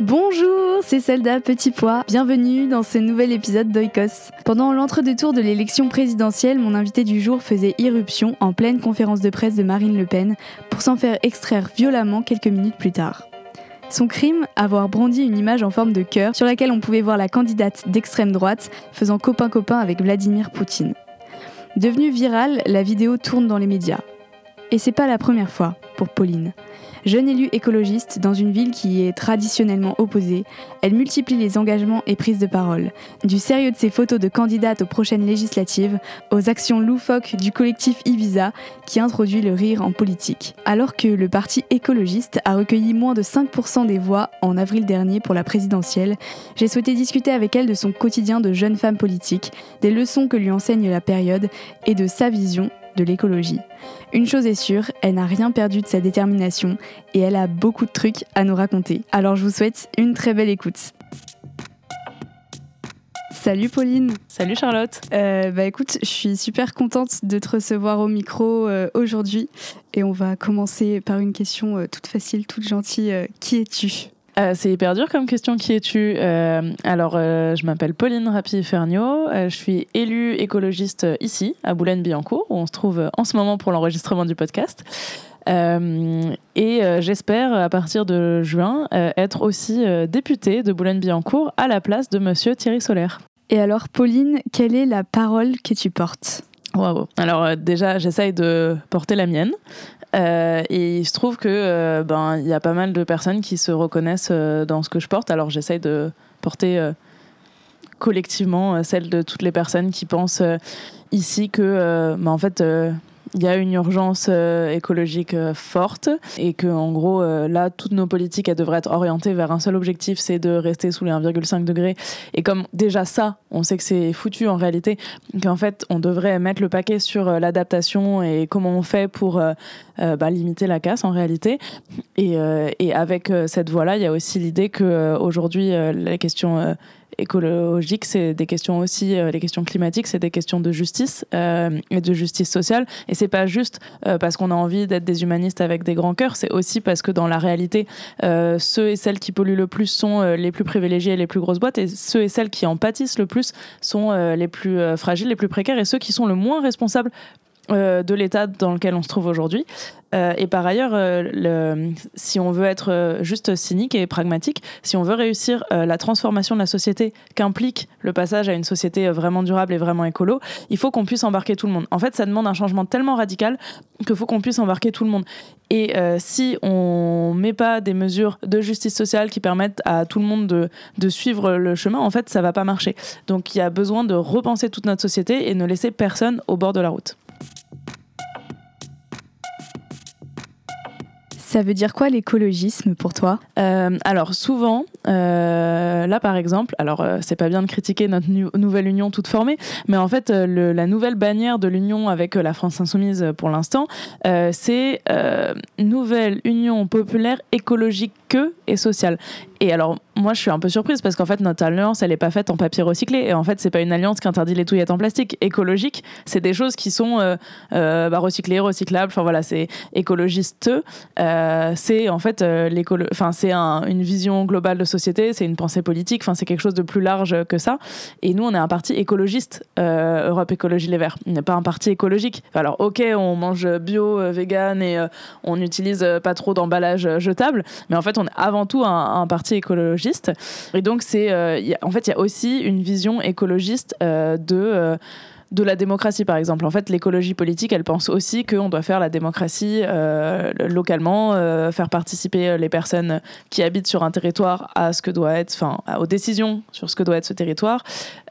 Bonjour, c'est Zelda Petit Pois. Bienvenue dans ce nouvel épisode d'Oikos. Pendant l'entre-deux-tours de l'élection présidentielle, mon invité du jour faisait irruption en pleine conférence de presse de Marine Le Pen pour s'en faire extraire violemment quelques minutes plus tard. Son crime, avoir brandi une image en forme de cœur sur laquelle on pouvait voir la candidate d'extrême droite faisant copain-copain avec Vladimir Poutine. Devenue virale, la vidéo tourne dans les médias. Et c'est pas la première fois pour Pauline. Jeune élue écologiste dans une ville qui est traditionnellement opposée, elle multiplie les engagements et prises de parole. Du sérieux de ses photos de candidate aux prochaines législatives, aux actions loufoques du collectif Ibiza qui introduit le rire en politique. Alors que le parti écologiste a recueilli moins de 5% des voix en avril dernier pour la présidentielle, j'ai souhaité discuter avec elle de son quotidien de jeune femme politique, des leçons que lui enseigne la période et de sa vision de l'écologie. Une chose est sûre, elle n'a rien perdu de sa détermination et elle a beaucoup de trucs à nous raconter. Alors je vous souhaite une très belle écoute. Salut Pauline. Salut Charlotte. Euh, bah écoute, je suis super contente de te recevoir au micro euh, aujourd'hui et on va commencer par une question euh, toute facile, toute gentille. qui es-tu? Euh, c'est hyper dur comme question. Qui es-tu euh, Alors, euh, je m'appelle Pauline Rapi-Ferniaud. je suis élue écologiste ici, à Boulogne-Billancourt, où on se trouve en ce moment pour l'enregistrement du podcast. et j'espère, à partir de juin, être aussi députée de Boulogne-Billancourt à la place de monsieur Thierry Solaire. Et alors, Pauline, quelle est la parole que tu portes? Wow. Alors déjà, j'essaye de porter la mienne. Euh, et il se trouve que euh, ben il y a pas mal de personnes qui se reconnaissent euh, dans ce que je porte. Alors j'essaye de porter collectivement celle de toutes les personnes qui pensent ici que ben, en fait il y a une urgence euh, écologique euh, forte et que en gros euh, là toutes nos politiques devraient être orientées vers un seul objectif c'est de rester sous les 1,5 degrés. Et comme déjà ça on sait que c'est foutu en réalité qu'en fait on devrait mettre le paquet sur l'adaptation et comment on fait pour bah, limiter la casse en réalité. Et, et avec cette voie là il y a aussi l'idée que aujourd'hui la question écologique, c'est des questions aussi, euh, les questions climatiques, c'est des questions de justice euh, et de justice sociale. Et c'est pas juste euh, parce qu'on a envie d'être des humanistes avec des grands cœurs, c'est aussi parce que dans la réalité, ceux et celles qui polluent le plus sont les plus privilégiés et les plus grosses boîtes, et ceux et celles qui en pâtissent le plus sont les plus fragiles, les plus précaires, et ceux qui sont le moins responsables euh, de l'état dans lequel on se trouve aujourd'hui. Euh, et par ailleurs, euh, si on veut être juste cynique et pragmatique, si on veut réussir la transformation de la société qu'implique le passage à une société vraiment durable et vraiment écolo, il faut qu'on puisse embarquer tout le monde. En fait, ça demande un changement tellement radical qu'il faut qu'on puisse embarquer tout le monde. Et si on met pas des mesures de justice sociale qui permettent à tout le monde de, de suivre le chemin, en fait, ça va pas marcher. Donc il y a besoin de repenser toute notre société et ne laisser personne au bord de la route. Ça veut dire quoi l'écologisme pour toi euh, Alors souvent, euh, là par exemple, alors euh, c'est pas bien de critiquer notre nouvelle union toute formée, mais en fait la nouvelle bannière de l'union avec la France insoumise pour l'instant, c'est nouvelle union populaire écologique que et sociale. Et alors, moi, je suis un peu surprise parce qu'en fait, notre alliance, elle n'est pas faite en papier recyclé. Et en fait, c'est pas une alliance qui interdit les touillettes en plastique. Écologique, c'est des choses qui sont euh, euh, bah, recyclées, recyclables. Enfin voilà, c'est écologiste. Euh, c'est en fait. Enfin, c'est une vision globale de société. C'est une pensée politique. C'est quelque chose de plus large que ça. Et nous, on est un parti écologiste. Europe Écologie Les Verts. On n'est pas un parti écologique. Alors, ok, on mange bio, vegan et on n'utilise pas trop d'emballage jetable. Mais en fait, on est avant tout un, un parti écologiste. Et donc, c'est, euh, en fait, il y a aussi une vision écologiste euh, de euh, de la démocratie, par exemple. En fait, l'écologie politique, elle pense aussi qu'on doit faire la démocratie localement, faire participer les personnes qui habitent sur un territoire à ce que doit être, enfin, aux décisions sur ce que doit être ce territoire.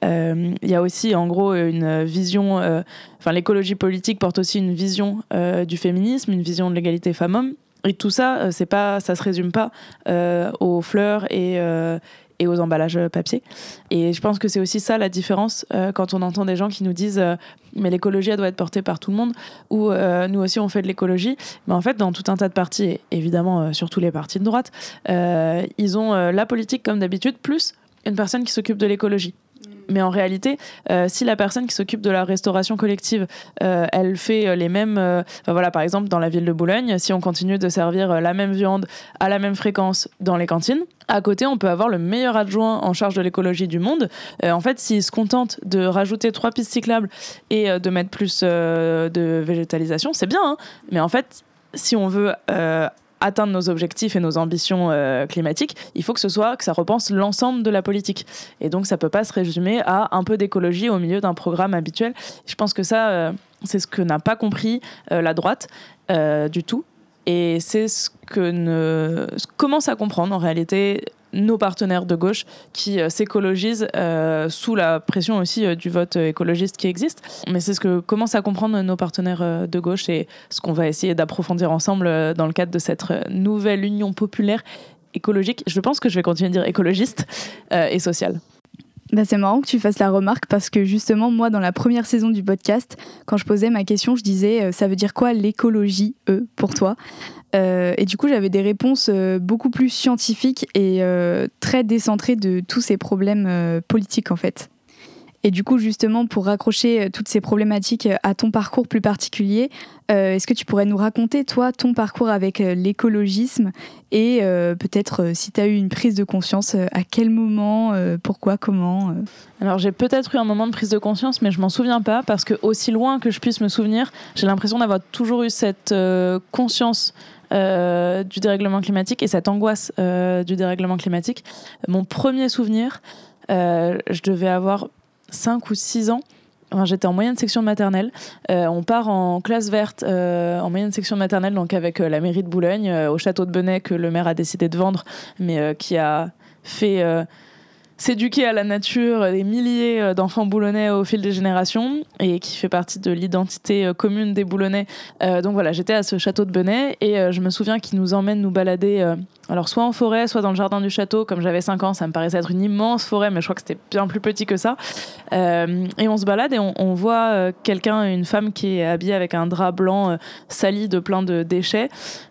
Il y a aussi, en gros, une vision, enfin, l'écologie politique porte aussi une vision du féminisme, une vision de l'égalité femmes-hommes. Et tout ça, euh, c'est pas, ça se résume pas euh, aux fleurs et, euh, et aux emballages papier. Et je pense que c'est aussi ça la différence quand on entend des gens qui nous disent mais l'écologie elle doit être portée par tout le monde ou nous aussi on fait de l'écologie. Mais en fait, dans tout un tas de partis, évidemment surtout les partis de droite, ils ont la politique comme d'habitude plus une personne qui s'occupe de l'écologie. Mais en réalité, euh, si la personne qui s'occupe de la restauration collective, euh, elle fait euh, les mêmes, voilà, par exemple dans la ville de Boulogne, si on continue de servir la même viande à la même fréquence dans les cantines, à côté, on peut avoir le meilleur adjoint en charge de l'écologie du monde. en fait, s'il se contente de rajouter trois pistes cyclables et de mettre plus de végétalisation, c'est bien. Hein. mais en fait, si on veut atteindre nos objectifs et nos ambitions euh, climatiques, il faut que ce soit que ça repense l'ensemble de la politique. Et donc ça peut pas se résumer à un peu d'écologie au milieu d'un programme habituel. Je pense que ça, euh, c'est ce que n'a pas compris euh, la droite du tout. Et c'est ce que ne commence à comprendre en réalité nos partenaires de gauche qui euh, s'écologisent euh, sous la pression aussi euh, du vote écologiste qui existe. Mais c'est ce que commencent à comprendre nos partenaires de gauche et ce qu'on va essayer d'approfondir ensemble dans le cadre de cette nouvelle union populaire écologique? Je pense que je vais continuer à dire écologiste et sociale. Bah c'est marrant que tu fasses la remarque parce que justement, moi, dans la première saison du podcast, quand je posais ma question, je disais ça veut dire quoi l'écologie, eux, pour toi? Euh, et du coup, j'avais des réponses euh, beaucoup plus scientifiques et euh, très décentrées de tous ces problèmes politiques, en fait. Et du coup, justement, pour raccrocher toutes ces problématiques à ton parcours plus particulier, est-ce que tu pourrais nous raconter, toi, ton parcours avec l'écologisme et peut-être si tu as eu une prise de conscience, à quel moment, pourquoi, comment Alors, j'ai peut-être eu un moment de prise de conscience, mais je m'en souviens pas parce que, aussi loin que je puisse me souvenir, j'ai l'impression d'avoir toujours eu cette conscience euh, du dérèglement climatique et cette angoisse euh, du dérèglement climatique. Mon premier souvenir, euh, je devais avoir 5 ou 6 ans. J'étais en moyenne section maternelle. on part en classe verte en moyenne section maternelle, donc avec la mairie de Boulogne, au château de Benay que le maire a décidé de vendre, mais qui a fait s'éduquer à la nature des milliers euh, d'enfants boulonnais au fil des générations et qui fait partie de l'identité euh, commune des boulonnais. Euh, donc voilà, j'étais à ce château de Benay et je me souviens qu'il nous emmène nous balader alors soit en forêt, soit dans le jardin du château. Comme j'avais 5 ans, ça me paraissait être une immense forêt, mais je crois que c'était bien plus petit que ça. et on se balade et on, voit quelqu'un, une femme qui est habillée avec un drap blanc sali de plein de déchets.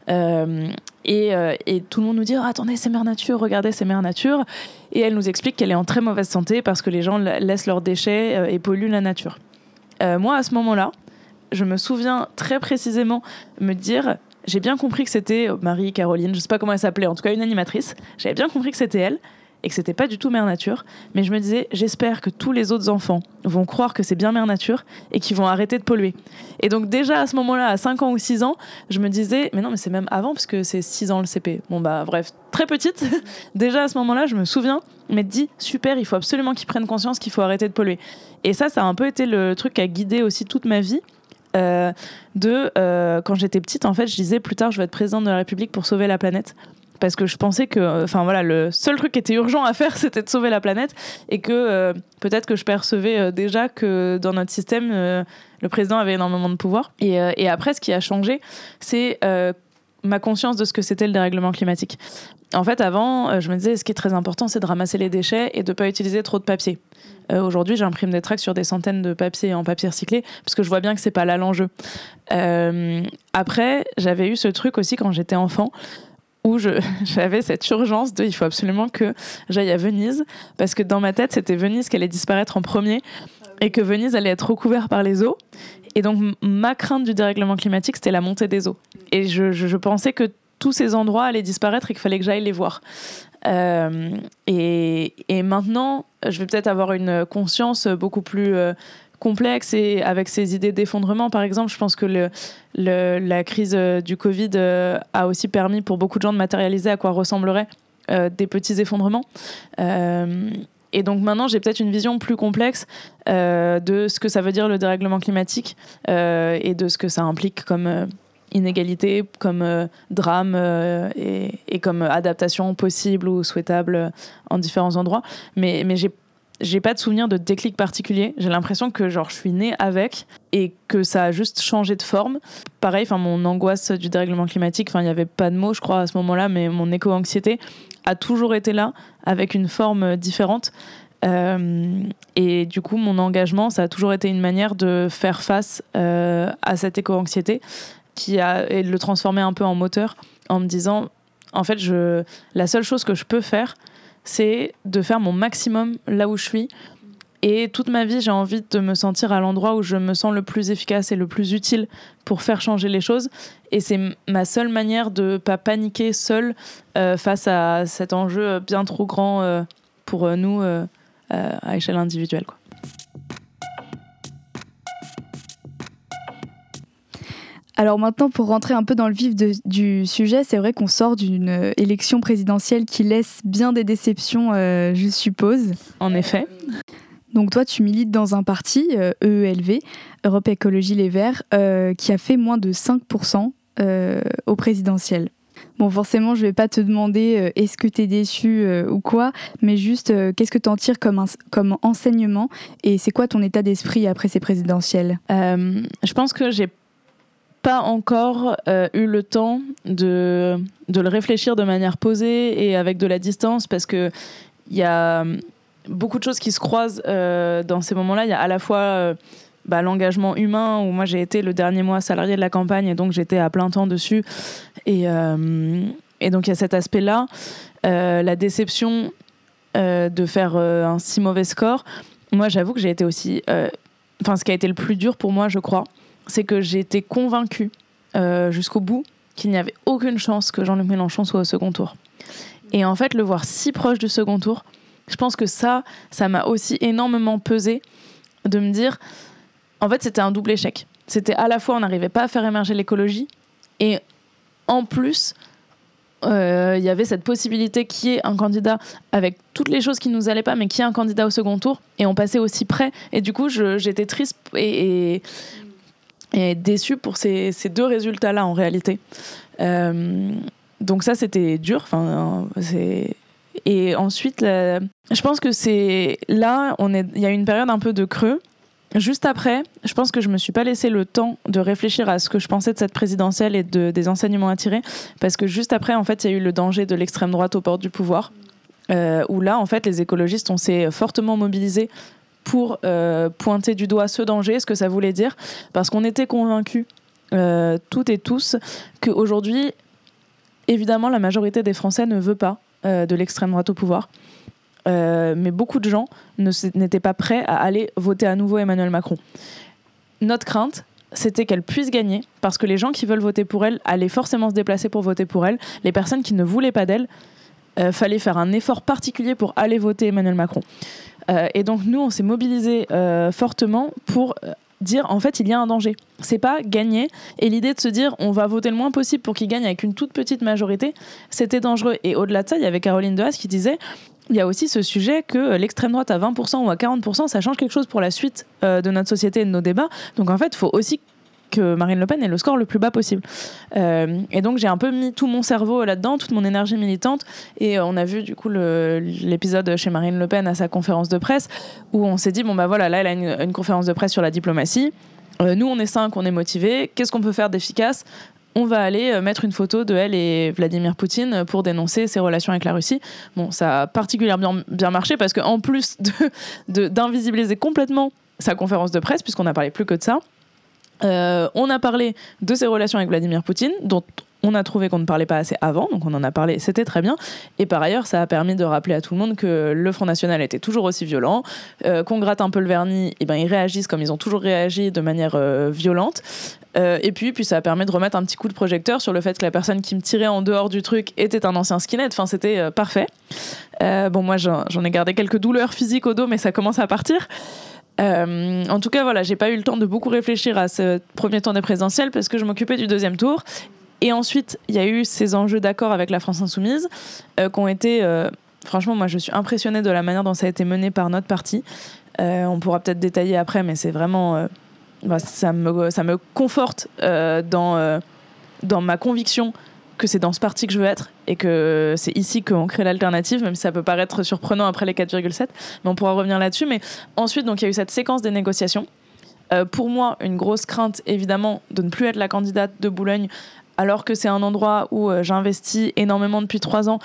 Et, et, tout le monde nous dit ah, attendez c'est mère nature regardez c'est mère nature et elle nous explique qu'elle est en très mauvaise santé parce que les gens laissent leurs déchets euh, et polluent la nature. Euh, moi, à ce moment-là, je me souviens très précisément me dire j'ai bien compris que c'était Marie, Caroline, je sais pas comment elle s'appelait, en tout cas une animatrice. J'avais bien compris que c'était elle et que c'était pas du tout Mère Nature. Mais je me disais, j'espère que tous les autres enfants vont croire que c'est bien Mère Nature et qu'ils vont arrêter de polluer. Et donc, déjà à ce moment-là, à 5 ans ou 6 ans, je me disais, mais non, mais c'est même avant, parce que c'est 6 ans le CP. Bon, bah, bref, très petite. déjà à ce moment-là, je me souviens m'être dit, super, il faut absolument qu'ils prennent conscience qu'il faut arrêter de polluer. Et ça, ça a un peu été le truc qui a guidé aussi toute ma vie. Euh, de euh, quand j'étais petite, en fait, je disais plus tard, je vais être présidente de la République pour sauver la planète parce que je pensais que, enfin voilà, le seul truc qui était urgent à faire, c'était de sauver la planète, et que euh, peut-être que je percevais déjà que dans notre système, le président avait énormément de pouvoir. Et, et, après, ce qui a changé, c'est ma conscience de ce que c'était le dérèglement climatique. En fait, avant, je me disais, ce qui est très important, c'est de ramasser les déchets et de ne pas utiliser trop de papier. Aujourd'hui, j'imprime des tracts sur des centaines de papiers en papier recyclé, parce que je vois bien que c'est pas là l'enjeu. après, j'avais eu ce truc aussi quand j'étais enfant où j'avais cette urgence de il faut absolument que j'aille à Venise parce que dans ma tête c'était Venise qui allait disparaître en premier et que Venise allait être recouverte par les eaux et donc ma crainte du dérèglement climatique c'était la montée des eaux et je, pensais que tous ces endroits allaient disparaître et qu'il fallait que j'aille les voir euh, et, maintenant je vais peut-être avoir une conscience beaucoup plus euh, complexe et avec ces idées d'effondrement. Par exemple, je pense que la crise euh, du Covid a aussi permis pour beaucoup de gens de matérialiser à quoi ressembleraient des petits effondrements. Et donc maintenant, j'ai peut-être une vision plus complexe de ce que ça veut dire le dérèglement climatique et de ce que ça implique comme inégalité, comme drame et, comme adaptation possible ou souhaitable en différents endroits. Mais, mais j'ai pas de souvenir de déclic particulier. J'ai l'impression que genre je suis née avec et que ça a juste changé de forme. Pareil, enfin mon angoisse du dérèglement climatique, enfin il y avait pas de mots je crois à ce moment-là, mais mon éco-anxiété a toujours été là avec une forme différente. Euh, et du coup, mon engagement, ça a toujours été une manière de faire face euh, à cette éco-anxiété qui a et de le transformer un peu en moteur en me disant en fait, je, la seule chose que je peux faire, c'est de faire mon maximum là où je suis. Et toute ma vie, j'ai envie de me sentir à l'endroit où je me sens le plus efficace et le plus utile pour faire changer les choses. Et c'est ma seule manière de pas paniquer seule euh, face à cet enjeu bien trop grand euh, pour nous euh, à échelle individuelle. Quoi. Alors maintenant, pour rentrer un peu dans le vif du sujet, c'est vrai qu'on sort d'une élection présidentielle qui laisse bien des déceptions, euh, je suppose. En effet. Donc toi, tu milites dans un parti, EELV, e Europe Écologie Les Verts, euh, qui a fait moins de 5% au présidentiel. Bon, forcément, je ne vais pas te demander est-ce que tu es déçu ou quoi, mais juste qu'est-ce que tu en tires comme, comme enseignement et c'est quoi ton état d'esprit après ces présidentielles? Je pense que j'ai pas encore euh, eu le temps de, de le réfléchir de manière posée et avec de la distance parce que il y a beaucoup de choses qui se croisent euh, dans ces moments-là. Il y a à la fois euh, bah, l'engagement humain où moi j'ai été le dernier mois salarié de la campagne et donc j'étais à plein temps dessus et, et donc il y a cet aspect-là, la déception de faire un si mauvais score. Moi j'avoue que j'ai été aussi, enfin ce qui a été le plus dur pour moi je crois c'est que j'ai été convaincue euh, jusqu'au bout qu'il n'y avait aucune chance que Jean-Luc Mélenchon soit au second tour. Et en fait, le voir si proche du second tour, je pense que ça, ça m'a aussi énormément pesé de me dire, en fait, c'était un double échec. C'était à la fois, on n'arrivait pas à faire émerger l'écologie, et en plus, euh, il y avait cette possibilité qu'il y ait un candidat avec toutes les choses qui nous allaient pas, mais qui est un candidat au second tour, et on passait aussi près. Et du coup, j'étais triste et, et et déçu pour ces, ces deux résultats-là en réalité. Euh, donc ça, c'était dur. Enfin, c'est et ensuite, je pense que c'est là, il y a une période un peu de creux. Juste après, je pense que je me suis pas laissé le temps de réfléchir à ce que je pensais de cette présidentielle et de, des enseignements à tirer, parce que juste après, en fait, il y a eu le danger de l'extrême droite aux portes du pouvoir, euh, où là, en fait, les écologistes, on s'est fortement mobilisés pour euh, pointer du doigt ce danger, ce que ça voulait dire, parce qu'on était convaincus, euh, toutes et tous, qu'aujourd'hui, évidemment, la majorité des Français ne veut pas de l'extrême droite au pouvoir. mais beaucoup de gens n'étaient pas prêts à aller voter à nouveau Emmanuel Macron. Notre crainte, c'était qu'elle puisse gagner, parce que les gens qui veulent voter pour elle allaient forcément se déplacer pour voter pour elle. Les personnes qui ne voulaient pas d'elle, euh, fallait faire un effort particulier pour aller voter Emmanuel Macron. Euh, et donc nous, on s'est mobilisé euh, fortement pour dire en fait il y a un danger. C'est pas gagner et l'idée de se dire on va voter le moins possible pour qu'il gagne avec une toute petite majorité, c'était dangereux. Et au-delà de ça, il y avait Caroline Dehaas qui disait il y a aussi ce sujet que l'extrême droite à 20% ou à 40%, ça change quelque chose pour la suite de notre société et de nos débats. Donc en fait, il faut aussi que Marine Le Pen ait le score le plus bas possible. Euh, et donc j'ai un peu mis tout mon cerveau là-dedans, toute mon énergie militante. Et on a vu du coup l'épisode chez Marine Le Pen à sa conférence de presse où on s'est dit bon bah voilà là elle a une, conférence de presse sur la diplomatie. Euh, nous on est cinq, on est motivés. Qu'est-ce qu'on peut faire d'efficace? On va aller euh, mettre une photo de elle et Vladimir Poutine pour dénoncer ses relations avec la Russie. Bon, ça a particulièrement bien marché parce qu'en plus d'invisibiliser de, complètement sa conférence de presse, puisqu'on n'a parlé plus que de ça, on a parlé de ses relations avec Vladimir Poutine, dont on a trouvé qu'on ne parlait pas assez avant, donc on en a parlé, c'était très bien. Et par ailleurs, ça a permis de rappeler à tout le monde que le Front National était toujours aussi violent, euh, qu'on gratte un peu le vernis, et ben ils réagissent comme ils ont toujours réagi de manière euh, violente. Euh, et puis, puis ça a permis de remettre un petit coup de projecteur sur le fait que la personne qui me tirait en dehors du truc était un ancien skinhead. Enfin, c'était parfait. bon, moi, j'en ai gardé quelques douleurs physiques au dos, mais ça commence à partir. En tout cas, voilà, j'ai pas eu le temps de beaucoup réfléchir à ce premier tour des présidentielles parce que je m'occupais du deuxième tour et ensuite, il y a eu ces enjeux d'accord avec la France Insoumise euh, qui ont été. Euh, franchement, moi, je suis impressionnée de la manière dont ça a été mené par notre parti. Euh, on pourra peut-être détailler après, mais c'est vraiment. Bah, ça, me, ça me conforte dans, dans ma conviction que c'est dans ce parti que je veux être et que c'est ici qu'on crée l'alternative, même si ça peut paraître surprenant après les 4,7, mais on pourra revenir là-dessus. Mais ensuite, donc il y a eu cette séquence des négociations. pour moi, une grosse crainte, évidemment, de ne plus être la candidate de Boulogne alors que c'est un endroit où euh, j'investis énormément depuis trois ans.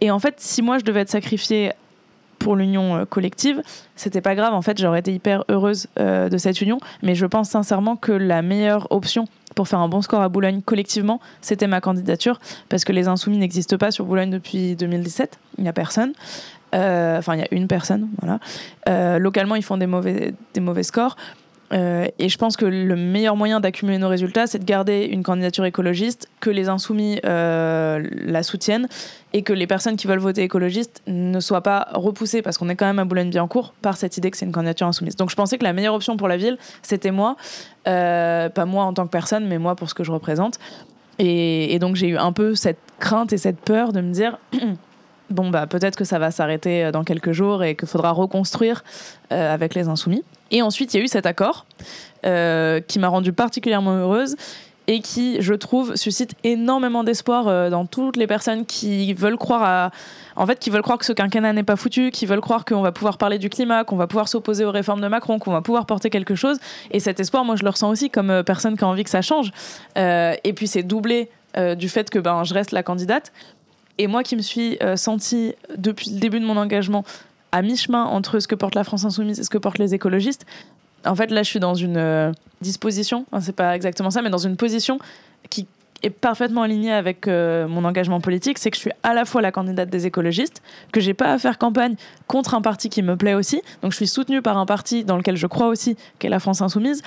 Et en fait, si moi je devais être sacrifiée pour l'union euh, collective, c'était pas grave. En fait, j'aurais été hyper heureuse euh, de cette union. Mais je pense sincèrement que la meilleure option pour faire un bon score à Boulogne collectivement, c'était ma candidature. Parce que les insoumis n'existent pas sur Boulogne depuis 2017. Il n'y a personne. Enfin, il y a une personne. Voilà. localement, ils font des mauvais, des mauvais scores. Euh, et je pense que le meilleur moyen d'accumuler nos résultats, c'est de garder une candidature écologiste, que les insoumis euh, la soutiennent et que les personnes qui veulent voter écologiste ne soient pas repoussées, parce qu'on est quand même à Boulogne-Billancourt, par cette idée que c'est une candidature insoumise. Donc je pensais que la meilleure option pour la ville, c'était moi, euh, pas moi en tant que personne, mais moi pour ce que je représente. Et, et donc j'ai eu un peu cette crainte et cette peur de me dire... bon bah peut-être que ça va s'arrêter dans quelques jours et qu'il faudra reconstruire avec les insoumis. Et ensuite, il y a eu cet accord euh, qui m'a rendue particulièrement heureuse et qui, je trouve, suscite énormément d'espoir euh, dans toutes les personnes qui veulent croire à, en fait, qui veulent croire que ce quinquennat n'est pas foutu, qui veulent croire qu'on va pouvoir parler du climat, qu'on va pouvoir s'opposer aux réformes de Macron, qu'on va pouvoir porter quelque chose. Et cet espoir, moi, je le ressens aussi comme euh, personne qui a envie que ça change. et puis, c'est doublé du fait que ben, je reste la candidate. Et moi qui me suis sentie, depuis le début de mon engagement, à mi-chemin entre ce que porte la France insoumise et ce que portent les écologistes. En fait, là, je suis dans une euh, disposition, c'est pas exactement ça, mais dans une position qui est parfaitement alignée avec euh, mon engagement politique, c'est que je suis à la fois la candidate des écologistes, que j'ai pas à faire campagne contre un parti qui me plaît aussi, donc je suis soutenue par un parti dans lequel je crois aussi, qu'est la France insoumise,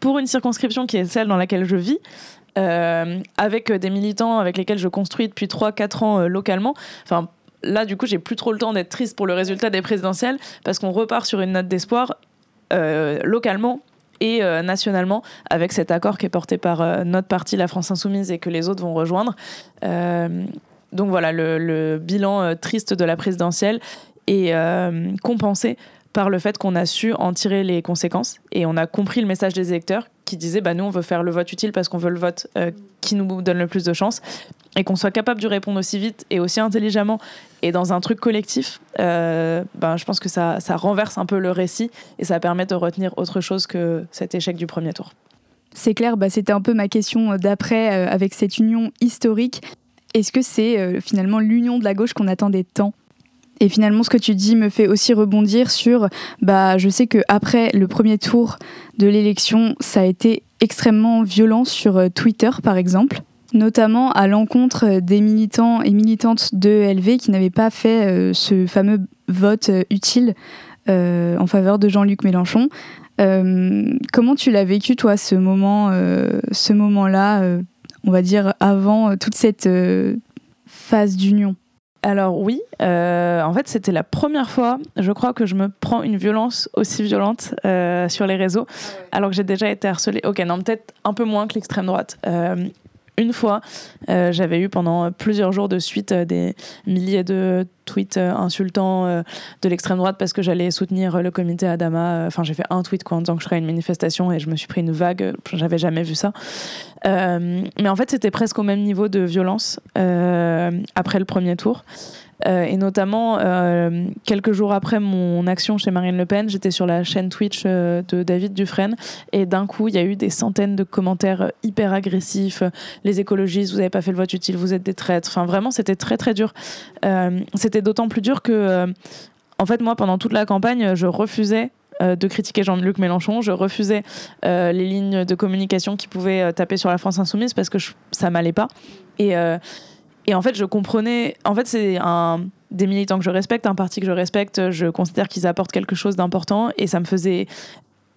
pour une circonscription qui est celle dans laquelle je vis, euh, avec des militants avec lesquels je construis depuis 3-4 ans localement. Enfin, là, du coup, j'ai plus trop le temps d'être triste pour le résultat des présidentielles parce qu'on repart sur une note d'espoir euh, localement et euh, nationalement avec cet accord qui est porté par euh, notre parti, la France Insoumise, et que les autres vont rejoindre. donc voilà, le, bilan triste de la présidentielle est compensé par le fait qu'on a su en tirer les conséquences et on a compris le message des électeurs qui disaient bah nous on veut faire le vote utile parce qu'on veut le vote qui nous donne le plus de chances et qu'on soit capable de répondre aussi vite et aussi intelligemment et dans un truc collectif, euh, ben, je pense que ça, ça renverse un peu le récit et ça permet de retenir autre chose que cet échec du premier tour. C'est clair, bah, c'était un peu ma question d'après euh, avec cette union historique. Est-ce que c'est euh, finalement l'union de la gauche qu'on attendait tant? Et finalement, ce que tu dis me fait aussi rebondir sur, bah, je sais que après le premier tour de l'élection, ça a été extrêmement violent sur Twitter, par exemple notamment à l'encontre des militants et militantes de LV qui n'avaient pas fait euh, ce fameux vote euh, utile euh, en faveur de Jean-Luc Mélenchon. comment tu l'as vécu toi ce moment, ce moment-là, on va dire avant toute cette phase d'union? Alors oui, en fait c'était la première fois, je crois que je me prends une violence aussi violente sur les réseaux, ah alors que j'ai déjà été harcelée. Ok, non, peut-être un peu moins que l'extrême droite une fois, euh, j'avais eu pendant plusieurs jours de suite euh, des milliers de tweets euh, insultants de l'extrême droite parce que j'allais soutenir le comité Adama. Enfin, j'ai fait un tweet en disant que je ferais une manifestation et je me suis pris une vague. J'avais jamais vu ça. mais en fait, c'était presque au même niveau de violence après le premier tour. Euh, et notamment, euh, quelques jours après mon action chez Marine Le Pen, j'étais sur la chaîne Twitch euh, de David Dufresne. Et d'un coup, il y a eu des centaines de commentaires hyper agressifs. Les écologistes, vous n'avez pas fait le vote utile, vous êtes des traîtres. Enfin, vraiment, c'était très, très dur. c'était d'autant plus dur que, en fait, moi, pendant toute la campagne, je refusais de critiquer Jean-Luc Mélenchon. Je refusais les lignes de communication qui pouvaient taper sur la France insoumise parce que ça m'allait pas. Et, et en fait, je comprenais. En fait, c'est un des militants que je respecte, un parti que je respecte, je considère qu'ils apportent quelque chose d'important et ça me faisait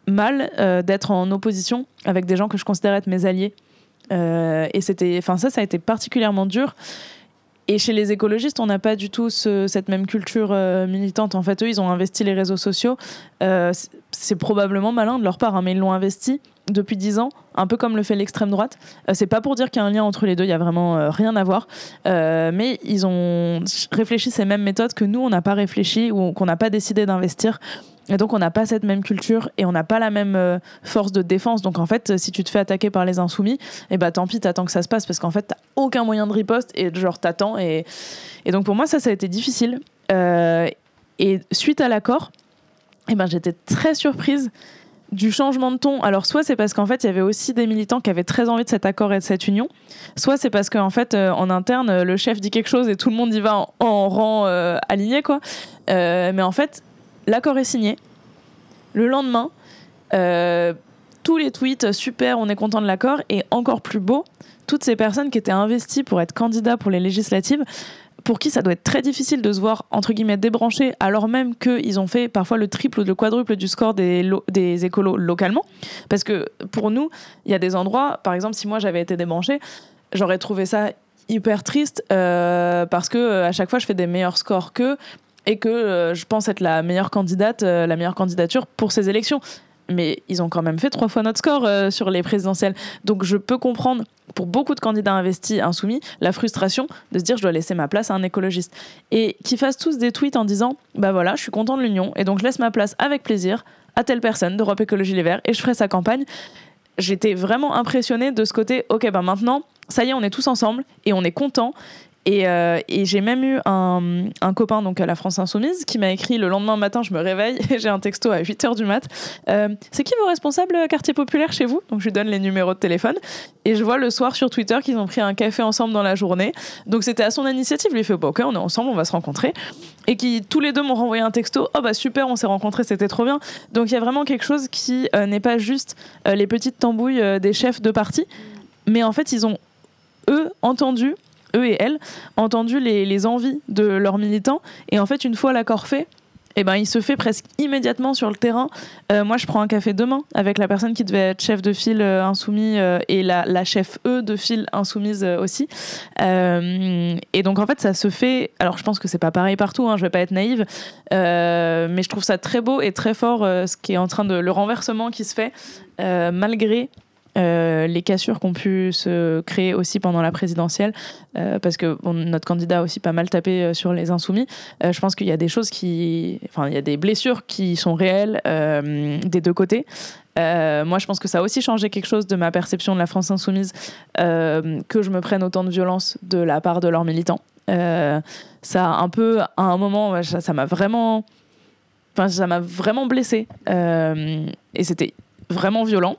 mal d'être en opposition avec des gens que je considère être mes alliés. et c'était, enfin ça, ça a été particulièrement dur. Et chez les écologistes, on n'a pas du tout cette même culture euh, militante. En fait, eux, ils ont investi les réseaux sociaux. Euh, c'est probablement malin de leur part, hein, mais ils l'ont investi depuis dix ans, un peu comme le fait l'extrême droite. Euh, c'est pas pour dire qu'il y a un lien entre les deux, il y a vraiment rien à voir. mais ils ont réfléchi ces mêmes méthodes que nous, on n'a pas réfléchi ou qu'on n'a pas décidé d'investir. Et donc on n'a pas cette même culture et on n'a pas la même euh, force de défense. Donc en fait, si tu te fais attaquer par les insoumis, et eh bah tant pis, t'attends que ça se passe parce qu'en fait, t'as aucun moyen de riposte et genre t'attends. Et, et donc pour moi, ça, ça a été difficile. Euh, et suite à l'accord, et eh ben j'étais très surprise du changement de ton. Alors soit c'est parce qu'en fait il y avait aussi des militants qui avaient très envie de cet accord et de cette union, soit c'est parce qu'en fait euh, en interne le chef dit quelque chose et tout le monde y va en, en rang aligné quoi. mais en fait l'accord est signé. Le lendemain, euh, tous les tweets, super, on est content de l'accord, et encore plus beau, toutes ces personnes qui étaient investies pour être candidats pour les législatives, pour qui ça doit être très difficile de se voir, entre guillemets, débranchés, alors même qu'ils ont fait parfois le triple ou le quadruple du score des, écolos localement. Parce que pour nous, il y a des endroits, par exemple, si moi j'avais été débranché, j'aurais trouvé ça hyper triste euh, parce que euh, à chaque fois je fais des meilleurs scores qu'eux et que euh, je pense être la meilleure candidate, euh, la meilleure candidature pour ces élections. Mais ils ont quand même fait trois fois notre score euh, sur les présidentielles. Donc je peux comprendre, pour beaucoup de candidats investis insoumis, la frustration de se dire je dois laisser ma place à un écologiste. Et qu'ils fassent tous des tweets en disant bah voilà, je suis content de l'Union et donc je laisse ma place avec plaisir à telle personne d'Europe Écologie Les Verts et je ferai sa campagne. J'étais vraiment impressionnée de ce côté, ok, bah maintenant, ça y est, on est tous ensemble et on est content euh, et, j'ai même eu un, copain donc à la France Insoumise qui m'a écrit le lendemain matin, je me réveille et j'ai un texto à 8h du mat. Euh, c'est qui vos responsables euh, quartier populaire chez vous? Donc je lui donne les numéros de téléphone et je vois le soir sur Twitter qu'ils ont pris un café ensemble dans la journée. Donc c'était à son initiative. Il fait bon, ok, on est ensemble, on va se rencontrer. Et qui tous les deux m'ont renvoyé un texto. Oh bah super, on s'est rencontrés, c'était trop bien. Donc il y a vraiment quelque chose qui n'est pas juste les petites tambouilles des chefs de parti, mais en fait ils ont eux entendu eux et elles, entendu les, envies de leurs militants. Et en fait, une fois l'accord fait, eh ben, il se fait presque immédiatement sur le terrain. Euh, moi, je prends un café demain avec la personne qui devait être chef de file euh, insoumis euh, et la, chef E de file insoumise aussi. et donc, en fait, ça se fait. Alors, je pense que c'est pas pareil partout, hein, je vais pas être naïve, mais je trouve ça très beau et très fort ce qui est en train de. le renversement qui se fait malgré euh, les cassures qui ont pu se créer aussi pendant la présidentielle, euh, parce que notre candidat a aussi pas mal tapé euh, sur les insoumis. je pense qu'il y a des choses qui, enfin, il y a des blessures qui sont réelles des deux côtés. moi, je pense que ça a aussi changé quelque chose de ma perception de la France insoumise, que je me prenne autant de violence de la part de leurs militants. ça un peu, à un moment, ça m'a vraiment, enfin, ça m'a vraiment blessé. et c'était vraiment violent.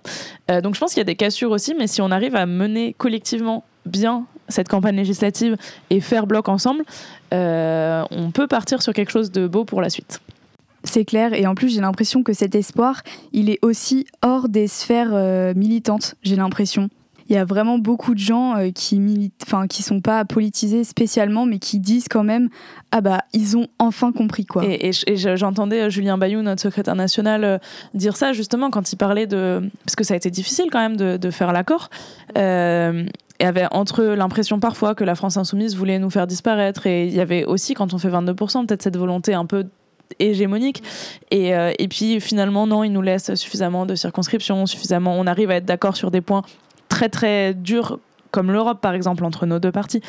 Euh, donc je pense qu'il y a des cassures aussi, mais si on arrive à mener collectivement bien cette campagne législative et faire bloc ensemble, euh, on peut partir sur quelque chose de beau pour la suite. C'est clair, et en plus j'ai l'impression que cet espoir, il est aussi hors des sphères euh, militantes, j'ai l'impression il y a vraiment beaucoup de gens euh, qui militent, enfin qui sont pas politisés spécialement, mais qui disent quand même ah bah ils ont enfin compris quoi. Et, j'entendais euh, Julien Bayou, notre secrétaire national, euh, dire ça justement quand il parlait de parce que ça a été difficile quand même de, faire l'accord. Euh, et avait entre l'impression parfois que la France insoumise voulait nous faire disparaître et il y avait aussi quand on fait 22% peut-être cette volonté un peu hégémonique. Et, et, puis finalement, non, il nous laisse suffisamment de circonscriptions, suffisamment. On arrive à être d'accord sur des points très très dur comme l'Europe par exemple entre nos deux parties.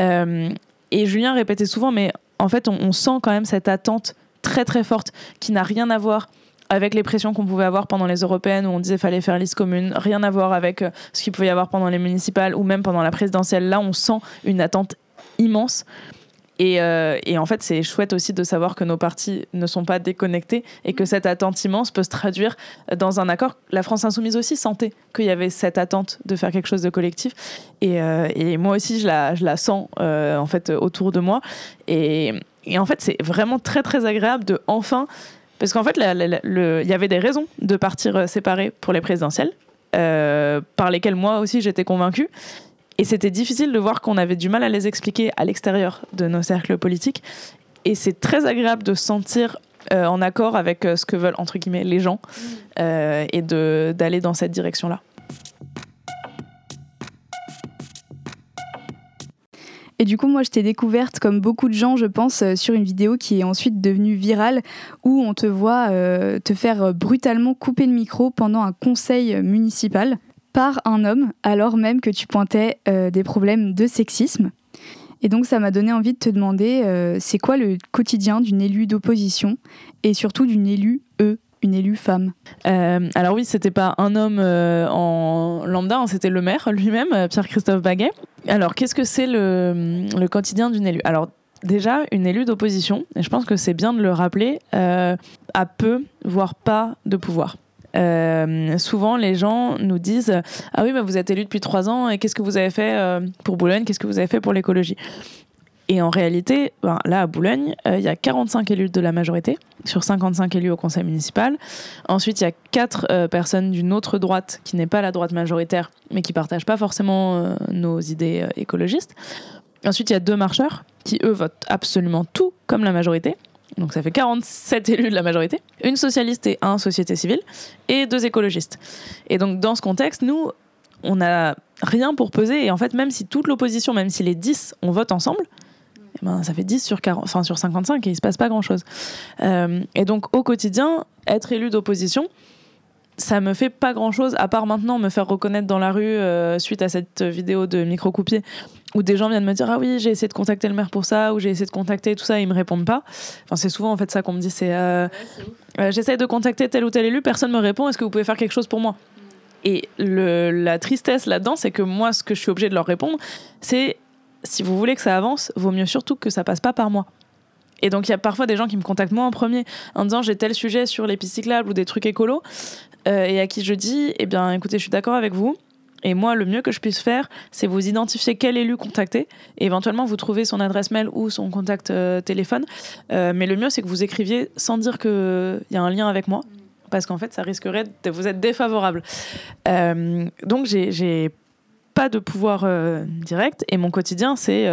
Euh, et Julien répétait souvent, mais en fait on, sent quand même cette attente très très forte qui n'a rien à voir avec les pressions qu'on pouvait avoir pendant les européennes où on disait fallait faire liste commune, rien à voir avec euh, ce qu'il pouvait y avoir pendant les municipales ou même pendant la présidentielle. Là, on sent une attente immense. Euh, et, en fait, c'est chouette aussi de savoir que nos partis ne sont pas déconnectés et que cette attente immense peut se traduire dans un accord. La France Insoumise aussi sentait qu'il y avait cette attente de faire quelque chose de collectif. Et, euh, moi aussi, je la, sens euh, en fait autour de moi. Et, et en fait, c'est vraiment très très agréable de enfin Parce qu'en fait, il y avait des raisons de partir séparés pour les présidentielles, par lesquelles moi aussi j'étais convaincue. Et c'était difficile de voir qu'on avait du mal à les expliquer à l'extérieur de nos cercles politiques. Et c'est très agréable de se sentir euh, en accord avec euh, ce que veulent, entre guillemets, les gens euh, et d'aller dans cette direction-là. Et du coup, moi, je t'ai découverte, comme beaucoup de gens, je pense, sur une vidéo qui est ensuite devenue virale, où on te voit te faire brutalement couper le micro pendant un conseil municipal par un homme, alors même que tu pointais des problèmes de sexisme. Et donc ça m'a donné envie de te demander, euh, c'est quoi le quotidien d'une élue d'opposition et surtout d'une élue E, une élue femme? Euh, Alors oui, c'était pas un homme euh, en lambda, hein, c'était le maire lui-même, Pierre-Christophe Baguet. Alors qu'est-ce que c'est le, le quotidien d'une élue? Alors déjà, une élue d'opposition, et je pense que c'est bien de le rappeler, a peu, voire pas de pouvoir. Euh, souvent, les gens nous disent Ah oui, mais vous êtes élu depuis trois ans et qu'est-ce que vous avez fait euh, pour Boulogne? Qu'est-ce que vous avez fait pour l'écologie et en réalité, ben, là à Boulogne, euh, il y a 45 élus de la majorité sur 55 élus au conseil municipal. Ensuite, il y a 4 personnes d'une autre droite qui n'est pas la droite majoritaire, mais qui partagent pas forcément nos idées écologistes. Ensuite, il y a deux marcheurs qui, eux, votent absolument tout comme la majorité donc ça fait 47 élus de la majorité, une socialiste et un société civile, et deux écologistes. Et donc dans ce contexte, nous, on n'a rien pour peser, et en fait, même si toute l'opposition, même si les 10, on vote ensemble, eh ben, ça fait 10 sur, 40, enfin, sur 55 et il se passe pas grand-chose. Euh, et donc au quotidien, être élu d'opposition, ça me fait pas grand chose à part maintenant me faire reconnaître dans la rue euh, suite à cette vidéo de micro-coupier où des gens viennent me dire ah oui j'ai essayé de contacter le maire pour ça ou j'ai essayé de contacter tout ça et ils me répondent pas enfin c'est souvent en fait ça qu'on me dit c'est euh, euh, j'essaie de contacter tel ou tel élu personne me répond est-ce que vous pouvez faire quelque chose pour moi? Et le, la tristesse là-dedans c'est que moi ce que je suis obligée de leur répondre c'est si vous voulez que ça avance vaut mieux surtout que ça passe pas par moi et donc, il y a parfois des gens qui me contactent moi en premier en disant j'ai tel sujet sur les pistes cyclables ou des trucs écolos. Euh, et à qui je dis eh bien, écoutez, je suis d'accord avec vous. Et moi, le mieux que je puisse faire, c'est vous identifier quel élu contacter éventuellement vous trouver son adresse mail ou son contact euh, téléphone. Euh, mais le mieux, c'est que vous écriviez sans dire qu'il y a un lien avec moi, parce qu'en fait, ça risquerait de vous être défavorable. donc, j'ai pas de pouvoir direct et mon quotidien, c'est